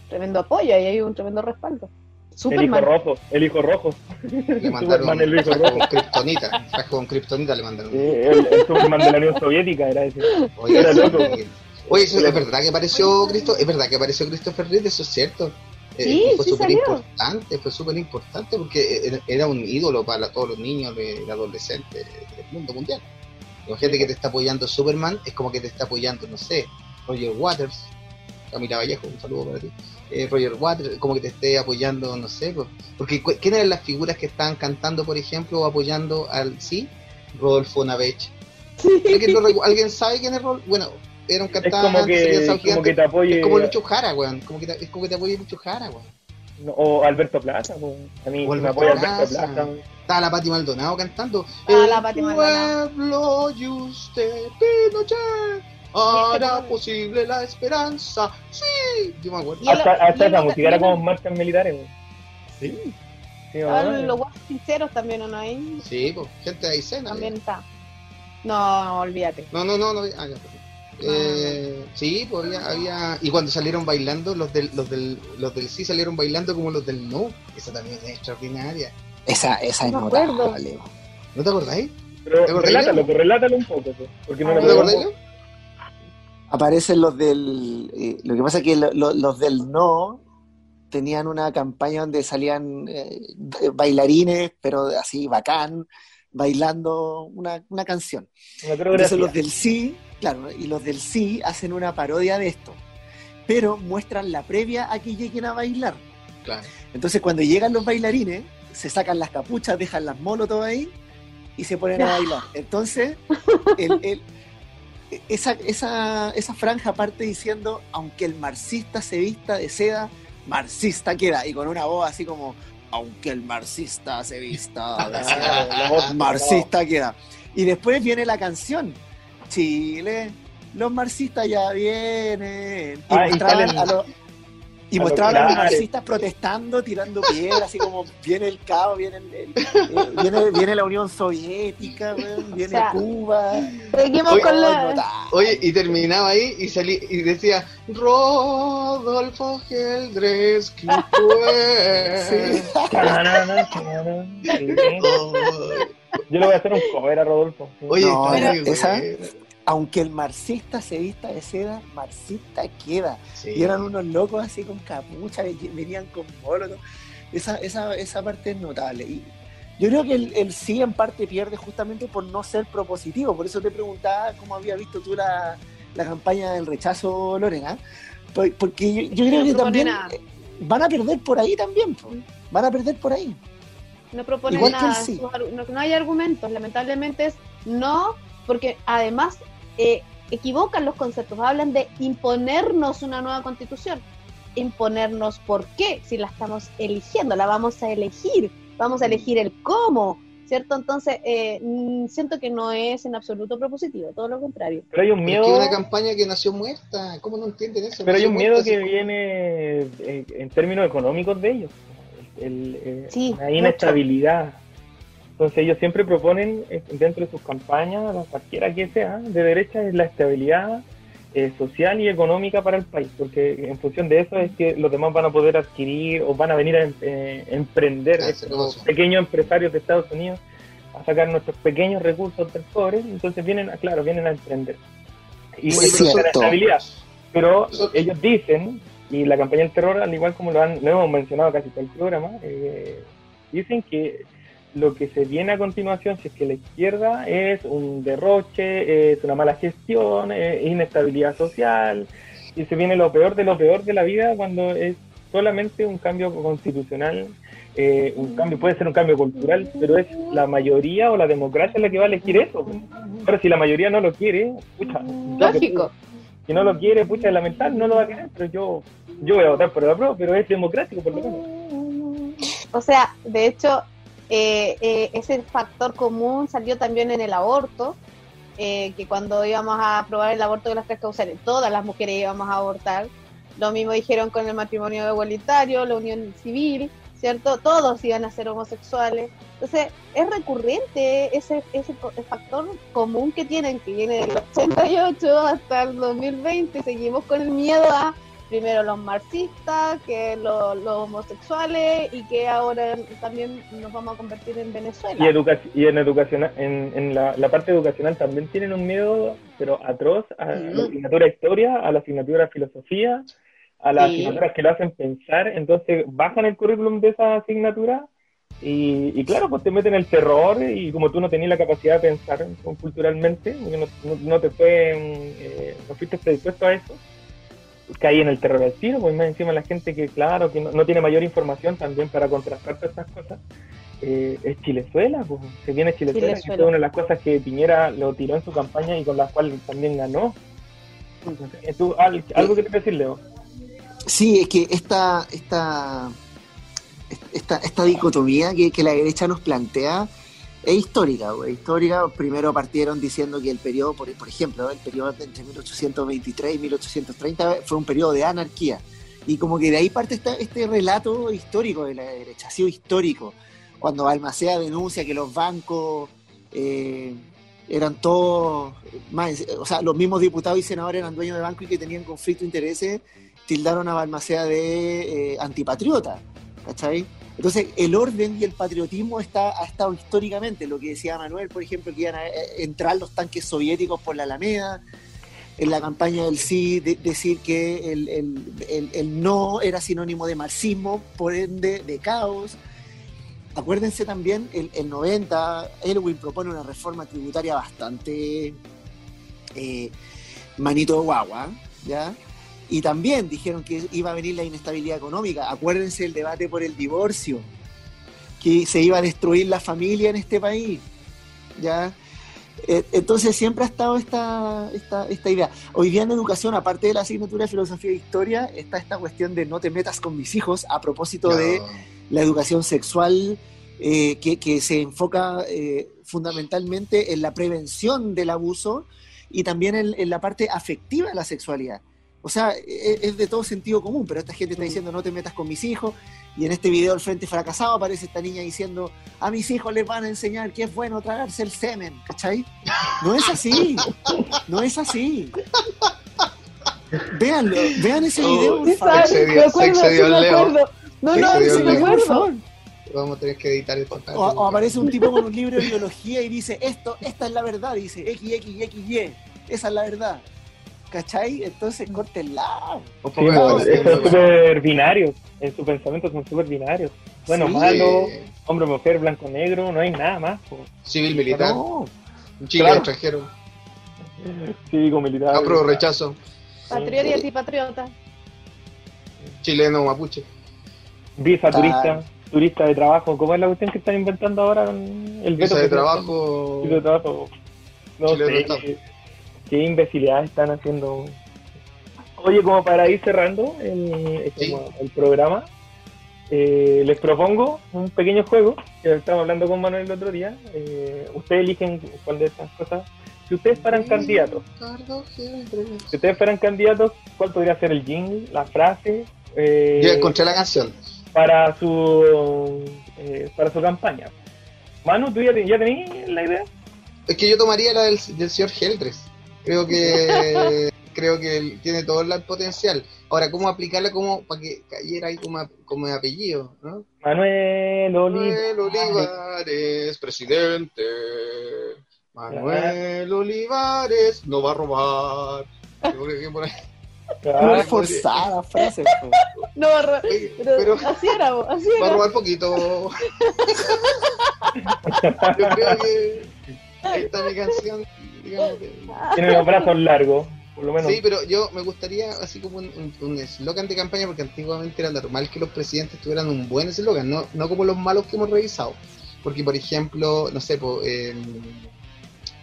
Tremendo apoyo, ahí hay un tremendo respaldo. El hijo Superman. rojo, el hijo rojo. Le mandaron Superman, el hijo rojo. con kriptonita. frasco con kriptonita le mandaron. Sí, el, el Superman de la Unión Soviética era ese. Oye, Era sí, loco. Oye, eso es verdad que apareció Cristo, es verdad que apareció Christopher Reeve, eso es cierto. Eh, Sí, fue súper importante, fue súper importante porque era- era un ídolo para todos los niños y adolescentes del mundo mundial. Imagínate que te está apoyando Superman, es como que te está apoyando, no sé, Roger Waters, Camila Vallejo, un saludo para ti. Eh, Roger Waters, como que te esté apoyando, no sé, pues, porque cu- ¿quién eran las figuras que estaban cantando, por ejemplo, o apoyando al sí? Rodolfo Navech. ¿Alguien, lo recu- ¿Alguien sabe quién es Rodolfo? Bueno, era un Es cantante, como salía que, como que te apoye. Es como Lucho Jara, weón. Como que te, es como que te apoye Lucho Jara, weón. No, O Alberto Plaza. pues. A mí O me Alberto apoya Alberto Plaza. Estaba la Pati Maldonado cantando. La Pati Maldonado. pueblo y usted, Pinochet, hará posible la esperanza. Sí, yo me acuerdo. Hasta, hasta esa música era como marchas militares. pues. Sí, mamá. los guapos sinceros también, ¿o no? Ahí sí, pues, gente de escena. también está. No, olvídate. No, no, no, no. Ah, ya. Eh, sí, pues había, había. Y cuando salieron bailando, los del, los del, los del sí salieron bailando como los del no. Esa también es extraordinaria. Esa, esa es acuerdo. notable. ¿No te acordáis? Pero ¿Te acordás, relátalo, pues, relátalo un poco. pues, porque no ¿No te? Leo? Aparecen los del. eh, lo que pasa es que lo- lo- los del no tenían una campaña donde salían eh, bailarines, pero así bacán, bailando una, una canción. Una Entonces los del sí, claro, y los del sí hacen una parodia de esto, pero muestran la previa a que lleguen a bailar. Claro. Entonces cuando llegan los bailarines, se sacan las capuchas, dejan las molotov ahí y se ponen a bailar. Entonces, el- el- esa, esa, esa franja parte diciendo, aunque el marxista se vista de seda, marxista queda, y con una voz así como, aunque el marxista se vista de seda, La voz- marxista queda. Y después viene la canción, Chile, los marxistas ya vienen. Y Ah, y mostraban a los... Y a los mostraban a los pilares. marxistas protestando, tirando piedras, así como viene el caos, viene, el- el- eh, viene, viene la Unión Soviética, weón, viene O sea, Cuba. Seguimos Oye, con la. Oye, y terminaba ahí y salí y decía Rodolfo Geldres que fue. Yo le voy a hacer un cover a Rodolfo. Oye, No, esa-. Aunque el marxista se vista de seda, marxista queda. Sí. Y eran unos locos así con capucha, venían con molotov. Esa, esa, esa parte es notable. Y yo creo que el, el sí en parte pierde justamente por no ser propositivo. Por eso te preguntaba cómo había visto tú la, la campaña del rechazo, Lorena. Por- Porque yo, yo creo No que también nada. eh, van a perder por ahí también. Van a perder por ahí. No propone Igual que nada, el sí. no hay argumentos, lamentablemente es no, porque además eh, equivocan los conceptos, hablan de imponernos una nueva constitución. Imponernos por qué, si la estamos eligiendo, la vamos a elegir, vamos a elegir el cómo, ¿cierto? Entonces, eh, mm, siento que no es en absoluto propositivo, todo lo contrario. Pero hay un Es miedo. que es una campaña que nació muerta. ¿Cómo no entienden eso? Pero hay un miedo que viene eh, en términos económicos de ellos. El, Sí, una inestabilidad. Entonces ellos siempre proponen eh, dentro de sus campañas, la cualquiera que sea, de derecha, es la estabilidad eh, social y económica para el país, porque en función de eso es que los demás van a poder adquirir o van a venir a em- eh, emprender Ah, ese estos pequeños empresarios de Estados Unidos a sacar nuestros pequeños recursos del cobre, entonces vienen, a, claro, vienen a emprender. Y Es cierto. estabilidad. Pero ellos dicen, y la campaña del terror, al igual como lo, han, lo hemos mencionado casi todo el programa, eh, dicen que lo que se viene a continuación, si es que la izquierda es un derroche, es una mala gestión, es inestabilidad social, y se viene lo peor de lo peor de la vida cuando es solamente un cambio constitucional, eh, un cambio, puede ser un cambio cultural, pero es la mayoría o la democracia la que va a elegir eso. Pero si la mayoría no lo quiere, pucha, Lógico. si no lo quiere, pucha, es lamentable, no lo va a querer, pero yo, yo voy a votar por el apruebo, pero es democrático por lo menos. O sea, de hecho, eh, eh, ese factor común salió también en el aborto, eh, que cuando íbamos a aprobar el aborto de las tres causales, todas las mujeres íbamos a abortar. Lo mismo dijeron con el matrimonio igualitario, la unión civil, ¿cierto? Todos iban a ser homosexuales. Entonces, es recurrente ese, ese factor común que tienen, que viene del 88 hasta el 2020. Seguimos con el miedo a primero los marxistas, que lo- los homosexuales y que ahora también nos vamos a convertir en Venezuela. Y, educa y en, educación, en, en la, la parte educacional también tienen un miedo, pero atroz, a la asignatura historia, a la asignatura filosofía, a las Sí. asignaturas que lo hacen pensar, entonces bajan el currículum de esa asignatura y, y claro, pues te meten el terror y como tú no tenías la capacidad de pensar culturalmente, no, no te fue, eh, no fuiste predispuesto a eso, caí en el terror al tiro, pues más encima la gente que, claro, que no, no tiene mayor información también para contrastar todas estas cosas, eh, es Chilezuela, pues, se viene Chilezuela, que fue una de las cosas que Piñera lo tiró en su campaña y con las cuales también ganó. ¿Tú, al- ¿Algo que te decir, Leo? Sí, es que esta, esta, esta, esta dicotomía que, que la derecha nos plantea es histórica, güey, histórica. Primero partieron diciendo que el periodo, por, ejemplo, el periodo entre 1823 y 1830 fue un periodo de anarquía. Y como que de ahí parte este relato histórico de la derecha, ha sido histórico. Cuando Balmaceda denuncia que los bancos eh, eran todos, o sea, los mismos diputados y senadores eran dueños de bancos y que tenían conflicto de intereses, tildaron a Balmaceda de eh, antipatriota, ¿cachai? Entonces, el orden y el patriotismo está, ha estado históricamente, lo que decía Manuel, por ejemplo, que iban a eh, entrar los tanques soviéticos por la Alameda, en la campaña del sí, de- decir que el, el- el- el no era sinónimo de marxismo, por ende de caos. Acuérdense también, el, el 90, Elwin propone una reforma tributaria bastante eh, manito de guagua, ¿ya? Y también dijeron que iba a venir la inestabilidad económica. Acuérdense el debate por el divorcio, que se iba a destruir la familia en este país, ¿ya? Eh, Entonces siempre ha estado esta, esta, esta idea. Hoy día en educación, aparte de la asignatura de filosofía e historia, está esta cuestión de no te metas con mis hijos a propósito No. de la educación sexual eh, que, que se enfoca eh, fundamentalmente en la prevención del abuso y también en, en la parte afectiva de la sexualidad. O sea, e- es, de todo sentido común, pero esta gente está diciendo no te metas con mis hijos y en este video del Frente Fracasado aparece esta niña diciendo a mis hijos les van a enseñar que es bueno tragarse el semen, ¿cachai? No es así, no es así. Véanlo, vean ese video, por favor. se excedió- se excedió el Leo. No, no, el me acuerdo. favor. Vamos a tener que editar esto. O, o aparece un tipo con un libro de biología y dice, esto, esta es la verdad, dice X, X, X, Y, esa es la verdad. ¿Cachai? Entonces córtenla. Un Sí, bueno. súper binarios. En sus pensamientos son súper binarios. Bueno, Sí. malo, hombre, mujer, blanco, negro, no hay nada más. po. Civil, militar, No, Chile, Claro. extranjero, Cívico, militar. apruebo, rechazo, Patriota y antipatriota. chileno, mapuche. Visa, Claro. turista, turista de trabajo. ¿Cómo es la cuestión que están inventando ahora con el Visa veto de trabajo, Visa de trabajo. No Chile de sé. Qué, qué imbecilidad están haciendo. Oye, como para ir cerrando el, Sí. el programa, eh, les propongo un pequeño juego que estábamos hablando con Manuel el otro día. Eh, ustedes eligen cuál de estas cosas. Si ustedes fueran candidatos, si ustedes fueran candidatos, ¿cuál podría ser el jingle, la frase eh, Ya encontré la canción. para su eh, para su campaña? Manu, ¿tú ya, te- ya tenías la idea? Es que yo tomaría la del, del señor Heldres. Creo que creo que tiene todo el potencial. Ahora, ¿cómo aplicarla como para que cayera ahí como, como apellido? ¿no? Manuel Olivares. Manuel Olivares, presidente. Manuel Olivares no va a robar. Por ahí- no es forzada frase. No, Oye, pero, pero así era, así va a era. robar poquito. Yo creo que ahí está mi canción. Tiene los brazos largos, por lo menos. Sí, pero yo me gustaría así como un eslogan de campaña, porque antiguamente era normal que los presidentes tuvieran un buen eslogan, no, no como los malos que hemos revisado. Porque, por ejemplo, no sé,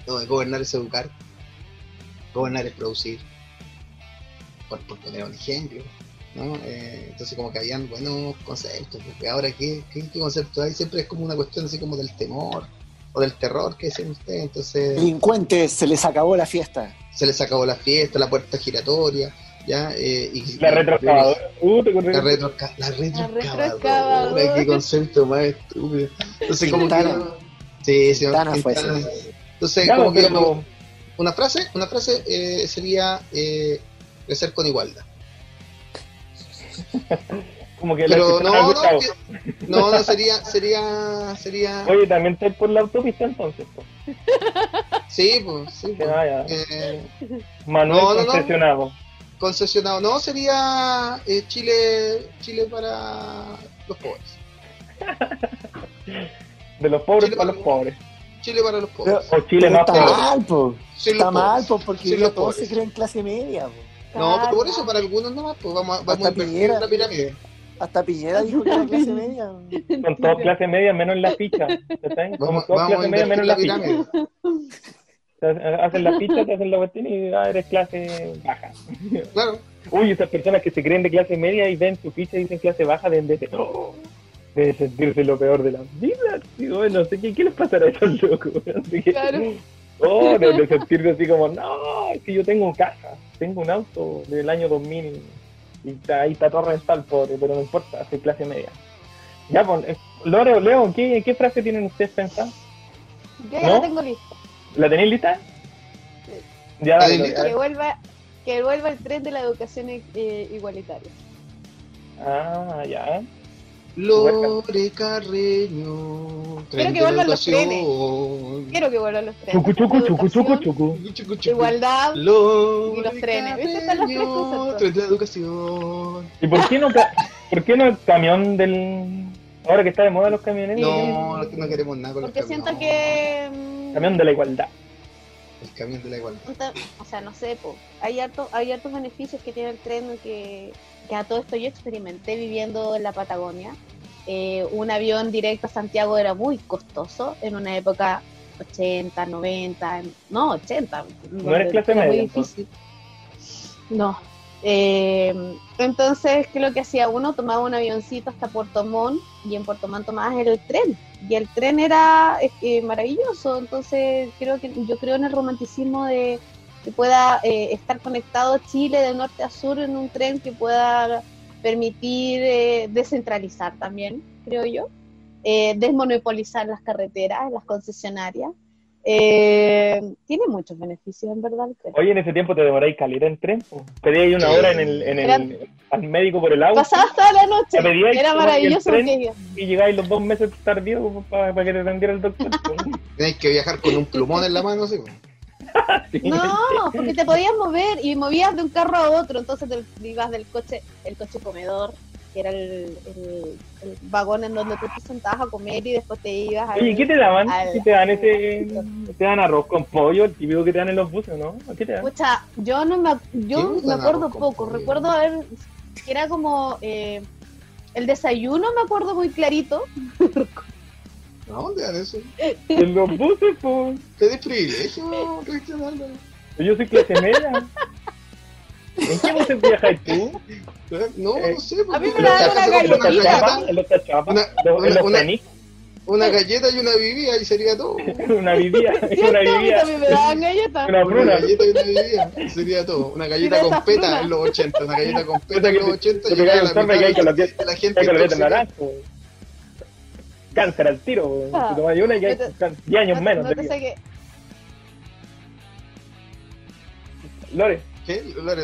no, gobernar es educar, gobernar es producir, por, por poner un ejemplo. ¿no? Eh, entonces, como que habían buenos conceptos, porque ahora, ¿qué, qué, qué concepto hay? Siempre es como una cuestión así como del temor o del terror que decían ustedes. Entonces Delincuentes, se les acabó la fiesta. se les acabó la fiesta, la puerta giratoria, ya, eh, y, La retroexcavadora. Uh. La, retroexca- la retroexcavadora, retroexcavadora. qué concepto más estúpido. Entonces, como que. Sí, sí, fue. Entonces, Claro, como que una frase, una frase eh, sería eh, crecer con igualdad. como que la Pero no, no, que- no, no sería, sería, sería, Oye, también estáis por la autopista entonces. po. sí, pues, sí, Que pues. vaya. Eh, Manuel no, no, no. concesionado. concesionado, no, sería eh, Chile, Chile para los pobres. De los pobres Chile para los para- pobres. Chile para los pobres. O Chile Pero más está pobre. mal, po. Los Está mal, po, porque los todos pobres. se creen clase media. po. No, pero por eso para algunos nomás, pues vamos, a- vamos a invertir la pirámide. Hasta Piñera dijo que era clase media. Son todos clase media menos en la ficha. Somos Vamos, todos clase media menos en en la la ficha. Hacen la ficha, te hacen la cuestión y ah, eres clase baja. Claro. Uy, esas personas que se creen de clase media y ven su ficha y dicen clase baja deben de, oh, sentirse lo peor de la vida. Tío, no sé qué, qué les pasará a esos locos. Así que, Claro. Oh, de, de sentirse así como, no, es que yo tengo casa, tengo un auto del año 2000 y está, ahí está rental, pobre, pero no importa, soy clase media. Ya, pues, eh, Lore, Leo, ¿qué, ¿qué frase tienen ustedes pensada? Yo ya ¿No? la tengo lista. ¿La tenéis lista? Ya, ¿La dale, tenéis Lore, lista? a Que vuelva, que vuelva el tren de la educación eh, igualitaria. Ah, ya. Lore Carreño. Quiero que vuelvan los educación. Quiero que vuelvan los trenes. Chucu, chucu, chucu, chucu, chucu. Chucu, chucu. Igualdad. Lore Y los trenes. Carreño, tren de la educación. ¿Y por qué no, por qué no el camión del... Ahora que está de moda los camioneros? No, no, no queremos nada con Porque los siento camiones. que. Camión de la igualdad. El camión de la igualdad. O sea, no sé, po. Hay, harto, hay hartos beneficios que tiene el tren que, que a todo esto yo experimenté viviendo en la Patagonia. Eh, un avión directo a Santiago era muy costoso en una época 80, 90, no 80. No eres clase era muy media, difícil. No. Eh, entonces, ¿qué lo que hacía uno? Tomaba un avioncito hasta Puerto Montt y en Puerto Montt tomabas el tren. Y el tren era eh, maravilloso. Entonces, creo que yo creo en el romanticismo de que pueda eh, estar conectado Chile de norte a sur en un tren que pueda permitir eh, descentralizar también, creo yo, eh, desmonopolizar las carreteras, las concesionarias Eh, tiene muchos beneficios, en verdad. Oye, en ese tiempo te demoráis calidad en tren. Pedíais una hora en el, en el, al médico por el auto Pasabas toda la noche. Era maravilloso. el tren. y llegáis los dos meses tardíos para que te atendiera el doctor. Tenéis que viajar con un plumón en la mano. Sí. No, porque te podías mover y movías de un carro a otro, entonces te ibas del coche, el coche comedor, que era el, el- el vagón en donde tú te sentabas a comer y después te ibas al- Oye, ¿qué te daban? al- ¿Qué te dan ese, te dan arroz con pollo, el típico que te dan en los buses, ¿no? ¿Qué te dan? Pucha, yo no me, ¿Qué yo me acuerdo poco, pollo? recuerdo haber, que era como eh, el desayuno, me acuerdo muy clarito, ¿A dónde dan eso? En los buses, pues. Te des privilegio, Cristian. Yo soy clase media. ¿En qué buses viajas tú? No, Eh, no sé. a mí me casa una galletita. galleta, ¿En los cachapas? Una- ¿Los- ¿En los una- tenis? una galleta y una bebida y sería todo. Una vivía, una A mí vivía. me daban galletas. Una galleta y una y sería todo. Una galleta con peta fruna. en los 80. Una galleta con peta en los te- 80 te y la la gente con güey. Cáncer al tiro. Ah. Si tomas una y hay No te- 10 años No- menos. Lore, ¿Qué?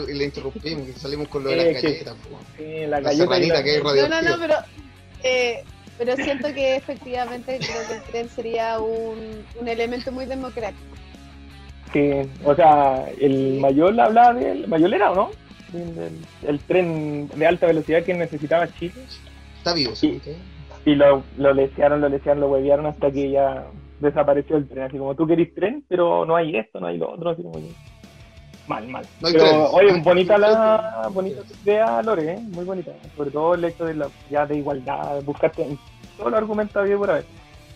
Y le interrumpimos, que salimos con lo de Eh, las galletas. sí, la La galleta la- que hay No, no, no, pero, eh, pero siento que efectivamente creo que el tren sería un, un elemento muy democrático. Sí, o sea, el Mayol hablaba del Mayol era, ¿o no? El, el- el tren de alta velocidad que necesitaba Chile. Está vivo, Sí. Y lo, lo lesearon, lo lesearon, lo huevearon hasta que ya desapareció el tren. Así como tú querís tren, pero no hay esto, no hay lo otro. Así como Mal, mal. No pero, oye, bonita la bonita tu idea, Lore, ¿eh? muy bonita. Sobre todo el hecho de la ya de igualdad, buscarte todos los argumentos había por haber.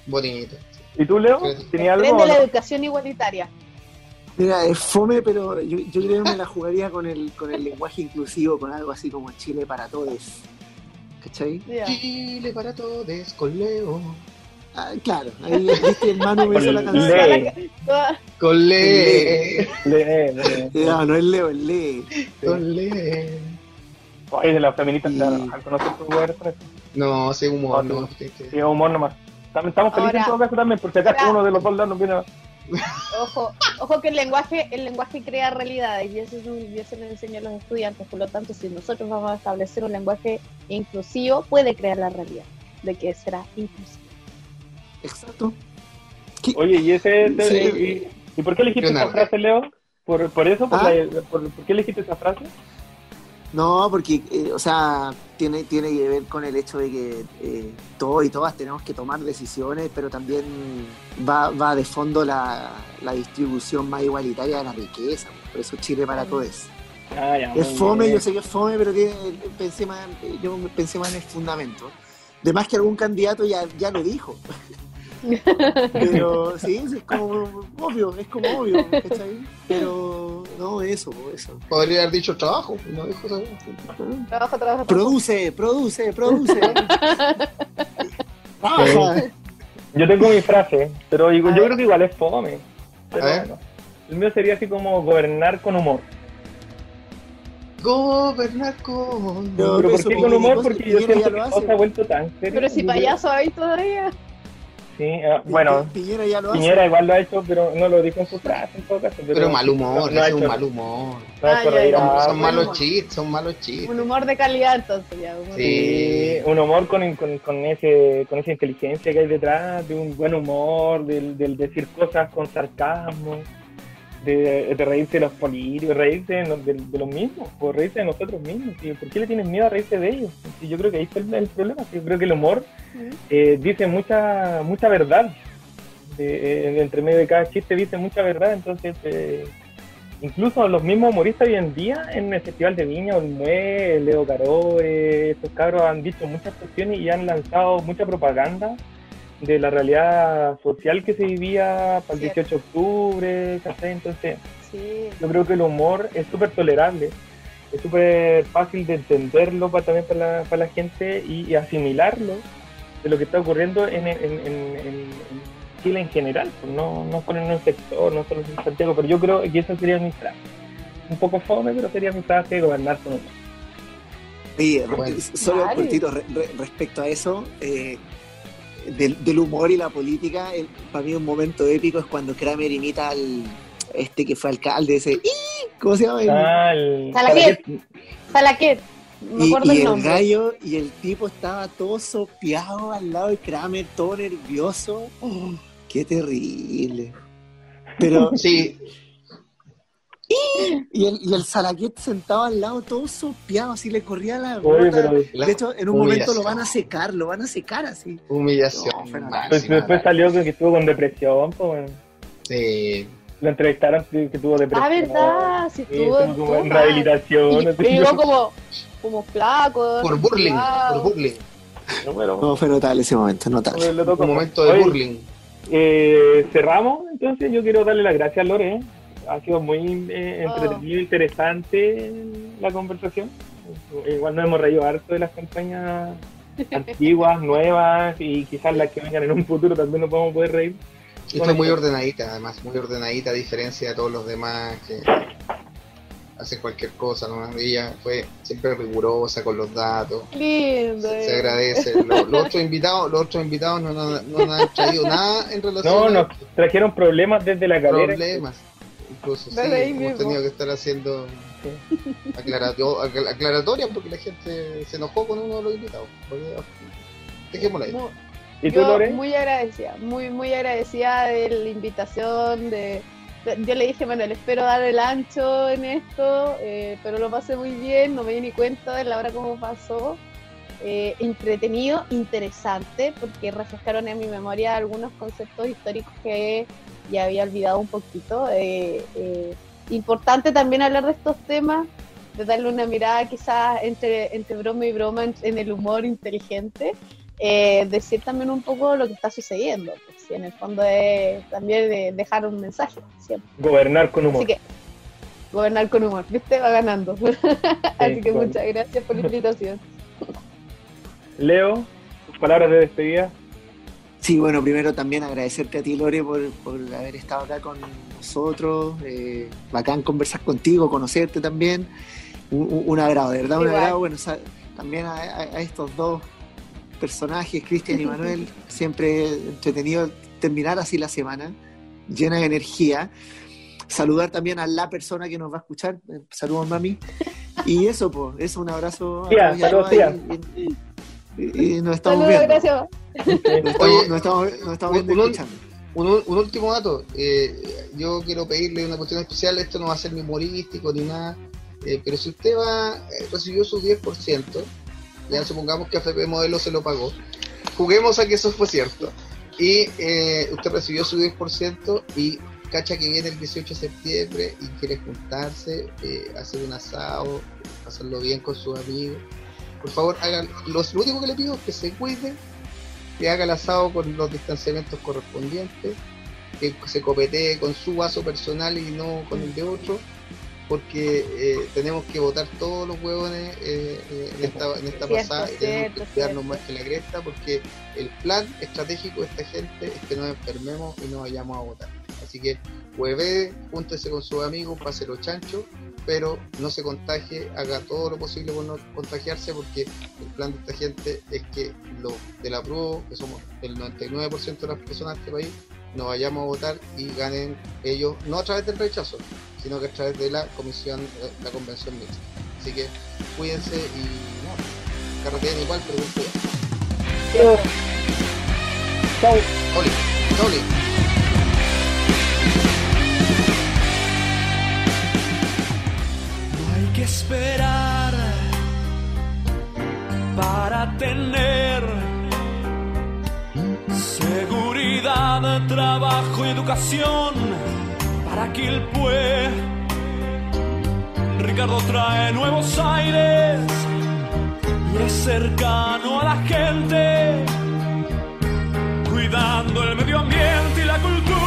Bonito. ¿Y tú, Leo? ¿Tenías algo? de la no? educación igualitaria. Mira, es fome, pero yo, yo creo que me la jugaría con el, con el lenguaje inclusivo, con algo así como Chile para todos. ¿Cachai? Ya. Chile para todos, con Leo. Ah, claro, ahí viste, el Manu me hizo la Con canción. Lee. Con Leo. Lee, lee. No, no es Leo, es Lee. Con Leo. Oye, de las feministas Y- se van a enojar con nosotros, güey, con eso. No, ese humor, No, no. no. este- Sí, humor nomás. Estamos estamos felices Ahora- en todo caso también, por si acaso uno de los dos lados nos viene a... Ojo, ojo que el lenguaje, el lenguaje crea realidades y eso, es un- y eso le enseño a los estudiantes. Por lo tanto, si nosotros vamos a establecer un lenguaje inclusivo, puede crear la realidad de que será inclusivo. Exacto. Oye, ¿y ese... Sí. y, y por qué elegiste esa frase, Leo? ¿Por, por eso? ¿Por, ¿Ah? la- por, por qué elegiste esa frase? No, porque, eh, o sea, tiene, tiene que ver con el hecho de que eh, todos y todas tenemos que tomar decisiones, pero también va, va de fondo la, la distribución más igualitaria de la riqueza. Por eso Chile para todos. Ah, ya, Es fome, bien. yo sé que es fome, pero tiene, pensé más, yo pensé más en el fundamento. De más que algún candidato ya, ya lo dijo. Pero sí, es como obvio, es como obvio, ¿cachai? Pero no, eso, eso. Podría haber dicho trabajo. No dijo. Trabajo, trabajo, trabajo. Produce, produce, produce. Trabaja. Yo tengo mi frase, pero yo ver. creo que igual es fome. Pero bueno. El mío sería así como gobernar con humor. Gobernar con. No, ¿Pero por qué con humor? Porque yo siento que todo se ha vuelto tan serio. Pero si Yo payaso ahí todavía. Sí, ah, bueno, Piñera ya lo hace. Piñera igual lo ha hecho, pero no lo dijo en su frase en todo caso. Pero, Pero mal humor, no, no es un mal humor. no Ah, ya, ya. Son, malos chistes, son malos chistes. Un humor de calidad entonces ya. humor Sí. Sí, un humor con, con, con ese, con esa inteligencia que hay detrás, de un buen humor, del, del decir cosas con sarcasmo, de, de reírse de los políticos, reírse de, de- de los mismos, o reírse de nosotros mismos. ¿sí? ¿Por qué le tienes miedo a reírse de ellos? Sí, yo creo que ahí está el, el problema. sí, Yo creo que el humor eh, dice mucha mucha verdad. Eh, entre medio de cada chiste dice mucha verdad, entonces eh, incluso los mismos humoristas hoy en día en el Festival de Viña, Olmué, Leo Caro, eh, estos cabros han dicho muchas cuestiones y han lanzado mucha propaganda de la realidad social que se vivía para el Cierto. 18 de octubre, ¿cachai? Entonces Sí. yo creo que el humor es súper tolerable, es súper fácil de entenderlo para, también para la, para la gente y, y asimilarlo de lo que está ocurriendo en, en, en- en- en Chile en general, pues no, no solo en un sector, no solo en Santiago, pero yo creo que esa sería mi frase. Un poco fome, pero sería mi frase de gobernar con humor. Oye, Bueno. solo un cortito re- re- respecto a eso. eh, del, del humor y la política, el- para mí un momento épico es cuando Kramer imita al este que fue alcalde, ese "Ih", ¿cómo se llama? El- Salaquet. Salaquet. No me y, acuerdo y el el nombre. gallo y el tipo estaba todo sopeado al lado de Kramer, todo nervioso. Oh, qué terrible. Pero, Sí, y el, y el Salaquet sentado al lado, todo sopeado, así le corría la gota. pero la De hecho, en un momento lo van a secar, lo van a secar así. Humillación. No, máxima. pues después salió que estuvo con depresión, pues, bueno. Sí. Lo entrevistaron que tuvo depresión. Ah, verdad, si Sí, estuvo estuvo como en rehabilitación. Y, llegó como, como flaco. Por burling, por burling. Bueno, No, fue notable ese momento, notable. pues. Un momento de Oye, burling. eh, cerramos, entonces yo quiero darle las gracias a Lore. ¿Eh? Ha sido muy eh, Oh. entretenido, interesante la conversación. Igual nos hemos reído harto de las campañas antiguas, nuevas y quizás las que vengan en un futuro también nos vamos a poder reír. Y fue muy ordenadita, además, muy ordenadita, a diferencia de todos los demás que hacen cualquier cosa, ¿no? Ella fue siempre rigurosa con los datos. Lindo. Se, eh. se agradece. Los, los otros invitados, los otros invitados no, no, no nos han traído nada en relación No, a nos trajeron problemas desde la calera. problemas. Incluso sí, hemos tenido que estar haciendo aclarato- acl- aclaratorias porque la gente se enojó con uno de los invitados. Porque- Dejémosla ahí. ¿Y tú, Lore? muy agradecida, muy, muy agradecida de la invitación. De, de- yo le dije, bueno, le espero dar el ancho en esto, eh, pero lo pasé muy bien, no me di ni cuenta de la hora como pasó. Eh, entretenido, interesante, porque refrescaron en mi memoria algunos conceptos históricos que ya había olvidado un poquito. Eh, eh, importante también hablar de estos temas, de darle una mirada quizás entre, entre broma y broma en- en el humor inteligente eh, decir también un poco lo que está sucediendo. Pues, en el fondo es también de dejar un mensaje, siempre. Gobernar con humor. Así que, gobernar con humor, ¿viste? Va ganando. Así que bueno. muchas gracias por la invitación. Leo, palabras de despedida. Sí, bueno, primero también agradecerte a ti, Lore, por, por haber estado acá con nosotros. Eh, bacán conversar contigo, conocerte también. Un, un- un agrado, de verdad, un agrado. Bueno, también a, estos dos personajes, Cristian y Manuel, siempre entretenido terminar así la semana, llena de energía. Saludar también a la persona que nos va a escuchar. Eh, Saludos, mami. Y eso, pues, eso, un abrazo a Tía, saludos, y- y- y- y nos estamos Saludos, viendo. gracias. Nos estamos, Oye, nos estamos, nos estamos viendo un- un- escuchando. Un, un último dato. eh, yo quiero pedirle una cuestión especial. Esto no va a ser ni humorístico ni nada. eh, pero si usted va eh, recibió su 10%, ya supongamos que AFP Modelo se lo pagó. Juguemos a que eso fue cierto. Y eh, usted recibió su 10% y cacha que viene el 18 de septiembre y quiere juntarse, eh, hacer un asado, hacerlo bien con sus amigos. Por favor, hagan. Lo, lo único que le pido es que se cuide, que haga el asado con los distanciamientos correspondientes, que se copetee con su vaso personal y no con el de otro, porque eh, tenemos que votar todos los huevones eh, eh, en esta, en esta Cierto, pasada y tenemos que cuidarnos más que la cresta, porque el plan estratégico de esta gente es que nos enfermemos y no vayamos a votar. Así que hueve, júntese con sus amigos, pase los chanchos, pero no se contagie, haga todo lo posible por no contagiarse, porque el plan de esta gente es que los de la que somos el 99% de las personas de este país, nos vayamos a votar y ganen ellos, no a través del rechazo, sino que a través de la comisión, eh, la convención mixta. Así que cuídense y no, carreteen igual, pero con cuidado. Oli, chao, Oli. Que esperar para tener seguridad, trabajo y educación para Quilpue. Ricardo trae nuevos aires y es cercano a la gente, cuidando el medio ambiente y la cultura.